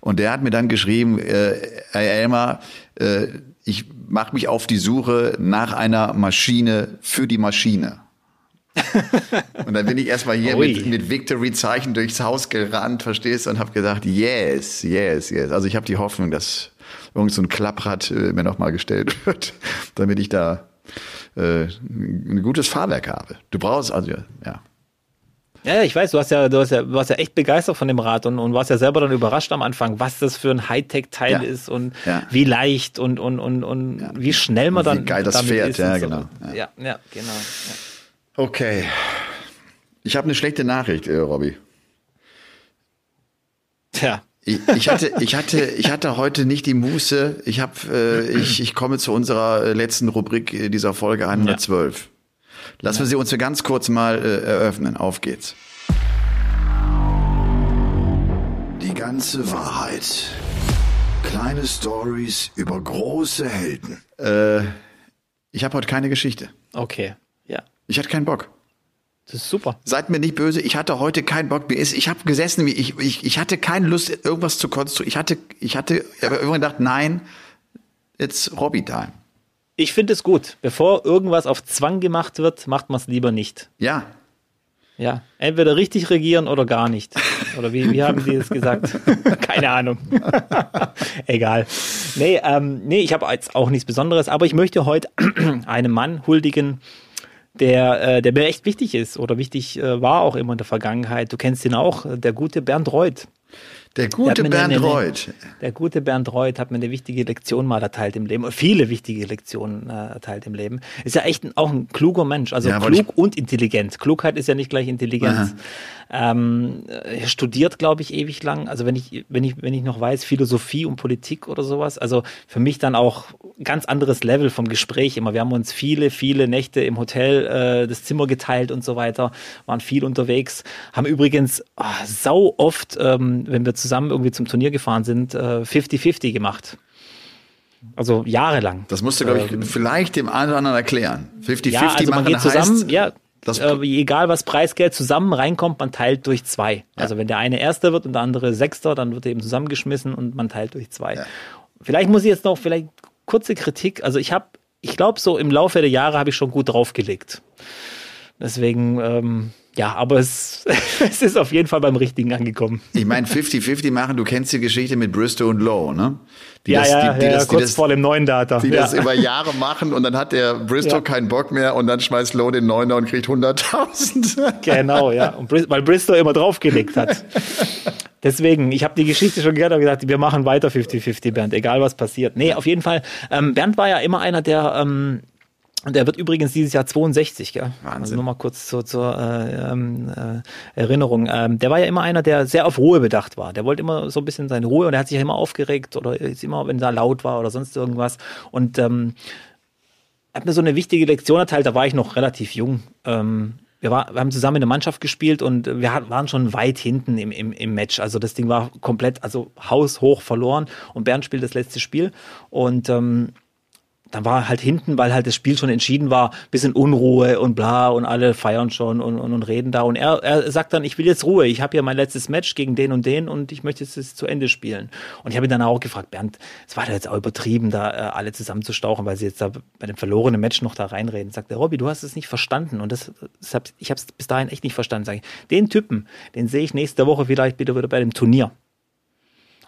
Und der hat mir dann geschrieben, äh, Elmar, äh, ich mache mich auf die Suche nach einer Maschine für die Maschine. und dann bin ich erstmal hier Ui. mit, mit Victory-Zeichen durchs Haus gerannt, verstehst du, und habe gesagt, yes, yes, yes. Also ich habe die Hoffnung, dass irgend so ein Klapprad äh, mir nochmal gestellt wird, damit ich da äh, ein gutes Fahrwerk habe. Du brauchst also, ja. Ja, ich weiß, du hast ja, du hast ja, du warst ja echt begeistert von dem Rad und, und warst ja selber dann überrascht am Anfang, was das für ein Hightech-Teil Ja. ist und Ja. wie leicht und, und, und, und wie schnell man Und wie dann geil das fährt, ja, so. genau. Ja, ja, genau. Ja. Okay. Ich habe eine schlechte Nachricht, äh, Robby. Tja, Ich, ich hatte, ich hatte, ich hatte heute nicht die Muße. Ich habe, äh, ich, ich komme zu unserer äh, letzten Rubrik äh, dieser Folge 112. Lassen wir sie uns ganz kurz mal äh, eröffnen. Auf geht's. Die ganze Wahrheit. Kleine Stories über große Helden. Äh, ich habe heute keine Geschichte. okay. Ja, Ich hatte keinen Bock. Das ist super. Seid mir nicht böse, ich hatte heute keinen Bock. Mir ist, ich habe gesessen, ich, ich, ich hatte keine Lust, irgendwas zu konstruieren. Ich hatte, ich hatte, irgendwann gedacht, nein, it's Robby Time. Ich finde es gut. Bevor irgendwas auf Zwang gemacht wird, macht man es lieber nicht. Ja, Ja, entweder richtig regieren oder gar nicht. Oder wie, wie haben die es gesagt? Keine Ahnung. Egal. Nee, ähm, nee, ich habe jetzt auch nichts Besonderes, aber ich möchte heute einem Mann huldigen, der, äh, der mir echt wichtig ist oder wichtig äh, war auch immer in der Vergangenheit. Du kennst ihn auch, äh, der gute Bernd Reuth. Der gute Bernd eine- Reuth. Der gute Bernd Reuth hat mir eine wichtige Lektion mal erteilt im Leben, viele wichtige Lektionen äh, erteilt im Leben. Ist ja echt ein, auch ein kluger Mensch, also Ja, klug und intelligent. Klugheit ist ja nicht gleich Intelligenz. Ähm, er studiert, glaube ich, ewig lang. Also wenn ich, wenn ich, wenn ich noch weiß, Philosophie und Politik oder sowas. Also für mich dann auch ganz anderes Level vom Gespräch immer. Wir haben uns viele, viele Nächte im Hotel äh, das Zimmer geteilt und so weiter, waren viel unterwegs, haben übrigens ah, sau oft, ähm, wenn wir zusammen irgendwie zum Turnier gefahren sind, äh, 50-50 gemacht. Also jahrelang. Das musst du, glaube ich, vielleicht dem einen oder anderen erklären. 50-50 Ja, also man machen geht zusammen, heißt, ja, das- äh, egal was Preisgeld zusammen reinkommt, man teilt durch zwei. Also wenn der eine Erster wird und der andere Sechster, dann wird er eben zusammengeschmissen und man teilt durch zwei. Ja. Vielleicht muss ich jetzt noch, vielleicht kurze Kritik. Also ich habe, ich glaube so im Laufe der Jahre habe ich schon gut draufgelegt. Deswegen, ähm, ja, aber es, es ist auf jeden Fall beim Richtigen angekommen. ich meine, 50-50 machen, du kennst die Geschichte mit Bristow und Lowe, ne? Die ja, das- ja, die, die ja, das, die kurz das, vor dem neuen Data. die ja. das über Jahre machen und dann hat der Bristow Ja. keinen Bock mehr und dann schmeißt Lowe den Neuner und kriegt 100.000. Genau, ja. Und weil Bristol immer draufgelegt hat. Deswegen, ich habe die Geschichte schon gehört und gesagt, wir machen weiter 50-50, Bernd, egal was passiert. Nee, auf jeden Fall. Ähm, Bernd war ja immer einer, der, ähm, Und er wird übrigens dieses Jahr 62, gell? Wahnsinn. Also nur mal kurz zur, zur äh, ähm, äh, Erinnerung. Ähm, der war ja immer einer, der sehr auf Ruhe bedacht war. Der wollte immer so ein bisschen seine Ruhe und er hat sich ja immer aufgeregt oder ist immer, wenn da laut war oder sonst irgendwas. Und ähm, hat mir so eine wichtige Lektion erteilt, da war ich noch relativ jung. Ähm, wir, war, wir haben zusammen in der Mannschaft gespielt und wir hat, waren schon weit hinten im, im, im Match. Also das Ding war komplett, also haushoch verloren und Bernd spielt das letzte Spiel. Und ähm, dann war halt hinten, weil halt das Spiel schon entschieden war, bisschen Unruhe und bla und alle feiern schon und, und, und reden da. Und er, er sagt dann, ich will jetzt Ruhe, ich habe hier mein letztes Match gegen den und den und ich möchte jetzt das zu Ende spielen. Und ich habe ihn dann auch gefragt, Bernd, es war da jetzt auch übertrieben, da äh, alle zusammenzustauchen, weil sie jetzt da bei dem verlorenen Match noch da reinreden. Sagt er, Robby, du hast es nicht verstanden und das, das hab, ich habe es bis dahin echt nicht verstanden. Sag ich, den Typen, den sehe ich nächste Woche vielleicht wieder, wieder bei dem Turnier.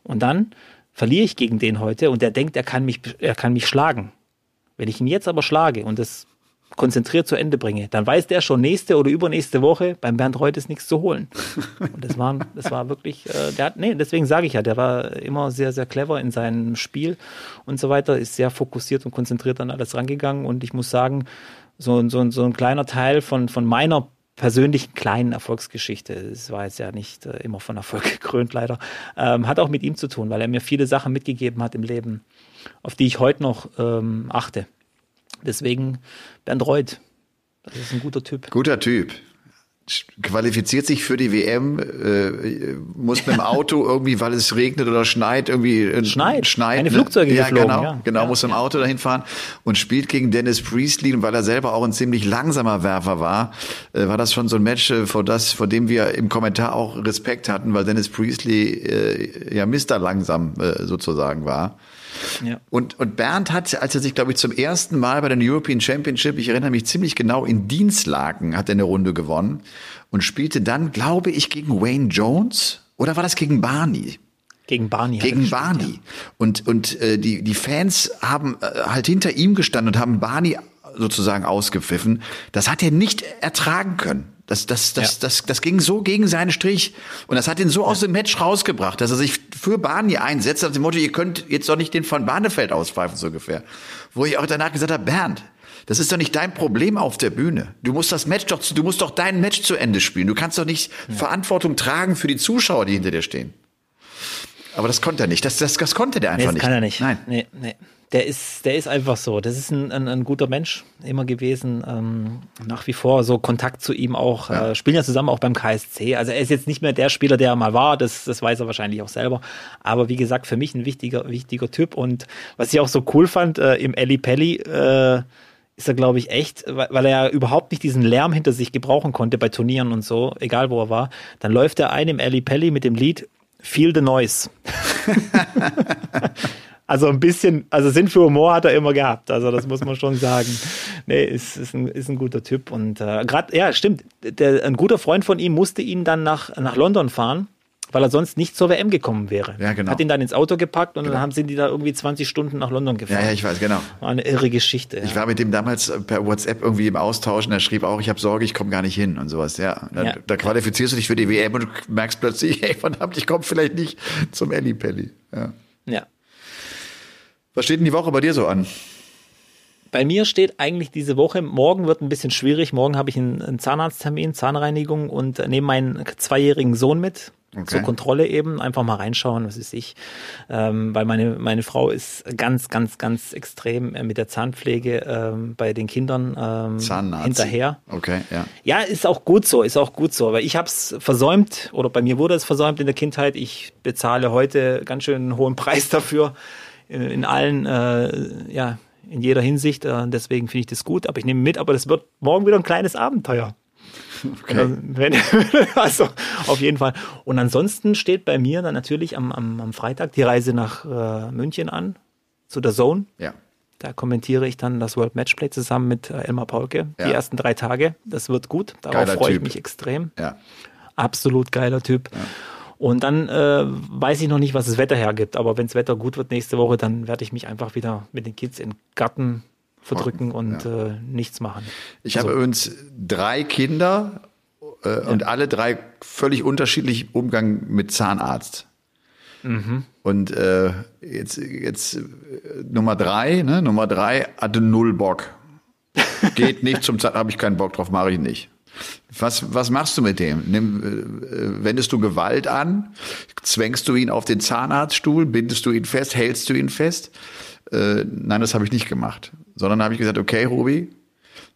Und dann verliere ich gegen den heute und der denkt, er kann mich, er kann mich schlagen. Wenn ich ihn jetzt aber schlage und das konzentriert zu Ende bringe, dann weiß der schon nächste oder übernächste Woche, beim Bernd Reut ist nichts zu holen. Und das war, das war wirklich, äh, der hat, nee, deswegen sage ich ja, der war immer sehr, sehr clever in seinem Spiel und so weiter, ist sehr fokussiert und konzentriert an alles rangegangen und ich muss sagen, so, so, so ein kleiner Teil von, von meiner persönlichen kleinen Erfolgsgeschichte, es war jetzt ja nicht äh, immer von Erfolg gekrönt leider, ähm, hat auch mit ihm zu tun, weil er mir viele Sachen mitgegeben hat im Leben, auf die ich heute noch ähm, achte. Deswegen Bernd Reut, das ist ein guter Typ. Guter Typ. Qualifiziert sich für die WM, äh, muss mit dem Auto irgendwie, weil es regnet oder schneit, irgendwie äh, Schneit. schneit Keine ne? Flugzeuge ja, geflogen, genau, ja. genau, Ja, muss im ja. Auto dahin fahren und spielt gegen Dennis Priestley, und weil er selber auch ein ziemlich langsamer Werfer war, äh, war das schon so ein Match, äh, vor das, vor dem wir im Kommentar auch Respekt hatten, weil Dennis Priestley äh, ja Mister langsam äh, sozusagen war. Ja. Und, und Bernd hat, als er sich, glaube ich, zum ersten Mal bei den European Championship, ich erinnere mich ziemlich genau, in Dienstlaken hat er eine Runde gewonnen und spielte dann, glaube ich, gegen Wayne Jones oder war das gegen Barney? Gegen Barney. Gegen gespielt, Barney. Und, und äh, die, die Fans haben äh, halt hinter ihm gestanden und haben Barney sozusagen ausgepfiffen. Das hat er nicht ertragen können. Das, das, das, Ja. das, das ging so gegen seinen Strich. Und das hat ihn so aus dem Match rausgebracht, dass er sich für Barney einsetzt, nach dem Motto, ihr könnt jetzt doch nicht den von Barnefeld auspfeifen, so ungefähr. Wo ich auch danach gesagt habe, Bernd, das ist doch nicht dein Problem auf der Bühne. Du musst das Match doch, du musst doch dein Match zu Ende spielen. Du kannst doch nicht Verantwortung tragen für die Zuschauer, die hinter dir stehen. Aber das konnte er nicht. Das, das, das konnte der Nee, einfach das nicht. kann er nicht. Nein. Nee, nee. Der ist, der ist einfach so. Das ist ein, ein, ein guter Mensch immer gewesen. Ähm, nach wie vor so Kontakt zu ihm auch. Ja. Äh, spielen ja zusammen auch beim KSC. Also er ist jetzt nicht mehr der Spieler, der er mal war. Das, das weiß er wahrscheinlich auch selber. Aber wie gesagt, für mich ein wichtiger, wichtiger Typ. Und was ich auch so cool fand, äh, im Eli Pelli, äh, ist er, glaube ich, echt, weil, er ja überhaupt nicht diesen Lärm hinter sich gebrauchen konnte bei Turnieren und so, egal wo er war. Dann läuft er ein im Ali Pelli mit dem Lied Feel the Noise. Also ein bisschen, also Sinn für Humor hat er immer gehabt. Also das muss man schon sagen. Nee, ist, ist, ein, ist ein guter Typ. Und äh, gerade, ja, stimmt. Der, ein guter Freund von ihm musste ihn dann nach, nach London fahren, weil er sonst nicht zur WM gekommen wäre. Ja, genau. Hat ihn dann ins Auto gepackt und dann haben sind die da irgendwie 20 Stunden nach London gefahren. Ja, ja, ich weiß, genau. War eine irre Geschichte. Ja. Ich war mit dem damals per WhatsApp irgendwie im Austausch und er schrieb auch, ich habe Sorge, ich komme gar nicht hin und sowas. Ja, dann, Ja. da qualifizierst du dich für die WM und du merkst plötzlich, hey, verdammt, ich komme vielleicht nicht zum Elli Pelli. Ja. ja. Was steht denn die Woche bei dir so an? Bei mir steht eigentlich diese Woche, morgen wird ein bisschen schwierig. Morgen habe ich einen, Zahnarzttermin, Zahnreinigung und nehme meinen zweijährigen Sohn mit. Okay. Zur Kontrolle eben, einfach mal reinschauen, was ist ich. Ähm, weil meine, meine Frau ist ganz, ganz, ganz extrem äh, mit der Zahnpflege ähm, bei den Kindern ähm, Zahnarzt. hinterher. Okay, ja. Ja, ist auch gut so, ist auch gut so. Aber ich habe es versäumt oder bei mir wurde es versäumt in der Kindheit. Ich bezahle heute ganz schön einen hohen Preis dafür in allen, äh, ja, in jeder Hinsicht. Äh, deswegen finde ich das gut. Aber ich nehme mit. Aber das wird morgen wieder ein kleines Abenteuer. Okay. Wenn, also auf jeden Fall. Und ansonsten steht bei mir dann natürlich am, am, am Freitag die Reise nach äh, München an zu der Zone. Ja. Da kommentiere ich dann das World Matchplay zusammen mit äh, Elmar Paulke. Ja. Die ersten drei Tage. Das wird gut. Darauf freue ich mich extrem. Ja. Absolut geiler Typ. Und dann äh, weiß ich noch nicht, was das Wetter hergibt. Aber wenn das Wetter gut wird nächste Woche, dann werde ich mich einfach wieder mit den Kids in den Garten verdrücken und äh, nichts machen. Ich Also- habe übrigens drei Kinder äh, und alle drei völlig unterschiedlich Umgang mit Zahnarzt. Mhm. Und äh, jetzt, jetzt äh, Nummer drei, ne? Nummer drei hatte null Bock. Geht nicht zum Zeit, habe ich keinen Bock drauf, mache ich nicht. Was, was machst du mit dem? Nimm, äh, wendest du Gewalt an? Zwängst du ihn auf den Zahnarztstuhl? Bindest du ihn fest? Hältst du ihn fest? Äh, nein, das habe ich nicht gemacht. Sondern habe ich gesagt, okay, Ruby,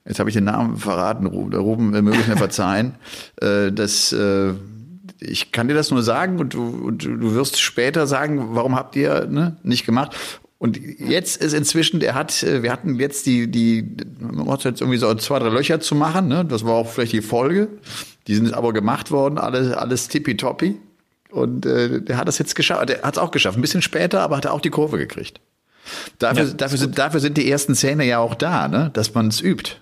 jetzt habe ich den Namen verraten, Ruben, äh, möge ich mir verzeihen. Äh, das, äh, ich kann dir das nur sagen und du, und du wirst später sagen, warum habt ihr ne, nicht gemacht? Und jetzt ist inzwischen, der hat, äh, wir hatten jetzt die, die, man hat jetzt irgendwie so zwei, drei Löcher zu machen, ne? Das war auch vielleicht die Folge. Die sind aber gemacht worden, alles, alles tippitoppi. Und äh, der hat das jetzt geschafft. Der hat es auch geschafft. Ein bisschen später, aber hat er auch die Kurve gekriegt. Dafür, ja, dafür, sind, dafür sind die ersten Zähne ja auch da, ne? dass man es übt.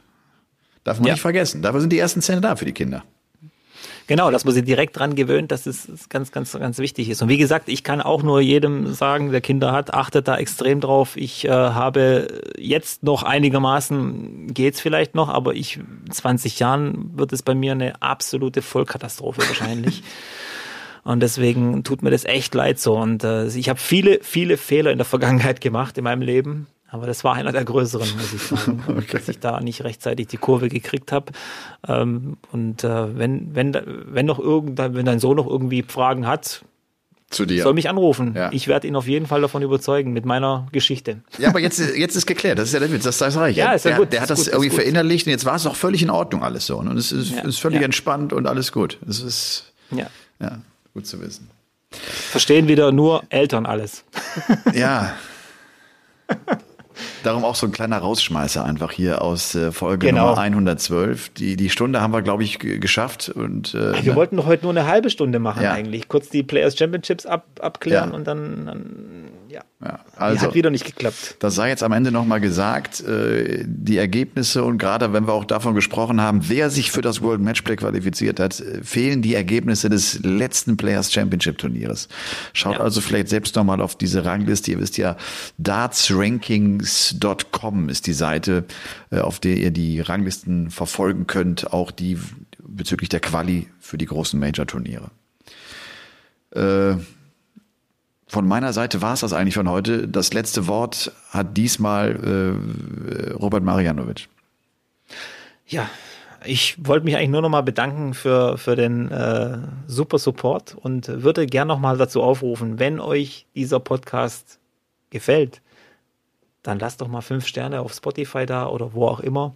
Darf man ja. nicht vergessen. Dafür sind die ersten Zähne da für die Kinder. Genau, dass man sie direkt dran gewöhnt, dass es ganz, ganz, ganz wichtig ist. Und wie gesagt, ich kann auch nur jedem sagen, der Kinder hat, achtet da extrem drauf. Ich äh, habe jetzt noch einigermaßen, geht's vielleicht noch, aber ich, 20 Jahren wird es bei mir eine absolute Vollkatastrophe wahrscheinlich. Und deswegen tut mir das echt leid so. Und äh, ich habe viele, viele Fehler in der Vergangenheit gemacht in meinem Leben. Aber das war einer der größeren, muss ich sagen, okay. dass ich da nicht rechtzeitig die Kurve gekriegt habe. Ähm, und äh, wenn, wenn, wenn noch irgendein, wenn dein Sohn noch irgendwie Fragen hat, zu dir. Soll mich anrufen. Ja. Ich werde ihn auf jeden Fall davon überzeugen mit meiner Geschichte. Ja, aber jetzt, jetzt ist geklärt. Das ist ja der Witz. Das ist reich. Ja, ist ja der, gut. Der hat das gut, irgendwie verinnerlicht und jetzt war es auch völlig in Ordnung alles so. Und es ist, ja. ist völlig ja. entspannt und alles gut. Es ist ja. ja gut zu wissen. Verstehen wieder nur Eltern alles. Ja. Darum auch so ein kleiner Rausschmeißer einfach hier aus äh, Folge genau. Nummer 112. Die, die Stunde haben wir, glaube ich, geschafft. Und, äh, wir ne? wollten doch heute nur eine halbe Stunde machen ja. eigentlich. Kurz die Players Championships ab, abklären ja. und dann, dann ja. ja. Also, die hat wieder nicht geklappt. Das sei jetzt am Ende nochmal gesagt. Äh, die Ergebnisse und gerade wenn wir auch davon gesprochen haben, wer sich für das World Matchplay qualifiziert hat, äh, fehlen die Ergebnisse des letzten Players Championship Turnieres. Schaut ja. also vielleicht selbst nochmal auf diese Rangliste. Ihr wisst ja, dartsrankings.com ist die Seite, äh, auf der ihr die Ranglisten verfolgen könnt, auch die bezüglich der Quali für die großen Major-Turniere. Äh, von meiner Seite war es das eigentlich von heute. Das letzte Wort hat diesmal äh, Robert Marianovic. Ja, ich wollte mich eigentlich nur noch mal bedanken für, für den äh, super Support und würde gern noch mal dazu aufrufen, wenn euch dieser Podcast gefällt, dann lasst doch mal fünf Sterne auf Spotify da oder wo auch immer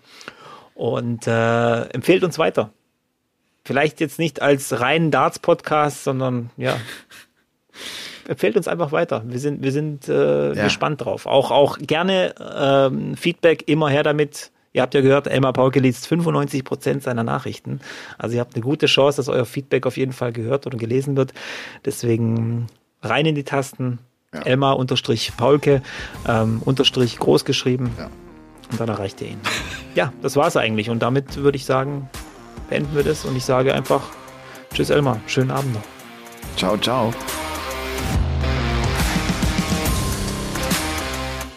und äh, empfehlt uns weiter. Vielleicht jetzt nicht als reinen Darts-Podcast, sondern ja, empfehlt uns einfach weiter. Wir sind, wir sind äh, ja. gespannt drauf. Auch, auch gerne ähm, Feedback immer her damit. Ihr habt ja gehört, Elmar Pauke liest 95 Prozent seiner Nachrichten. Also ihr habt eine gute Chance, dass euer Feedback auf jeden Fall gehört oder gelesen wird. Deswegen rein in die Tasten. Ja. Elmar unterstrich Paulke ähm, unterstrich groß geschrieben. Ja. Und dann erreicht ihr ihn. ja, das war's eigentlich. Und damit würde ich sagen, beenden wir das und ich sage einfach Tschüss Elmar, schönen Abend noch. Ciao, ciao.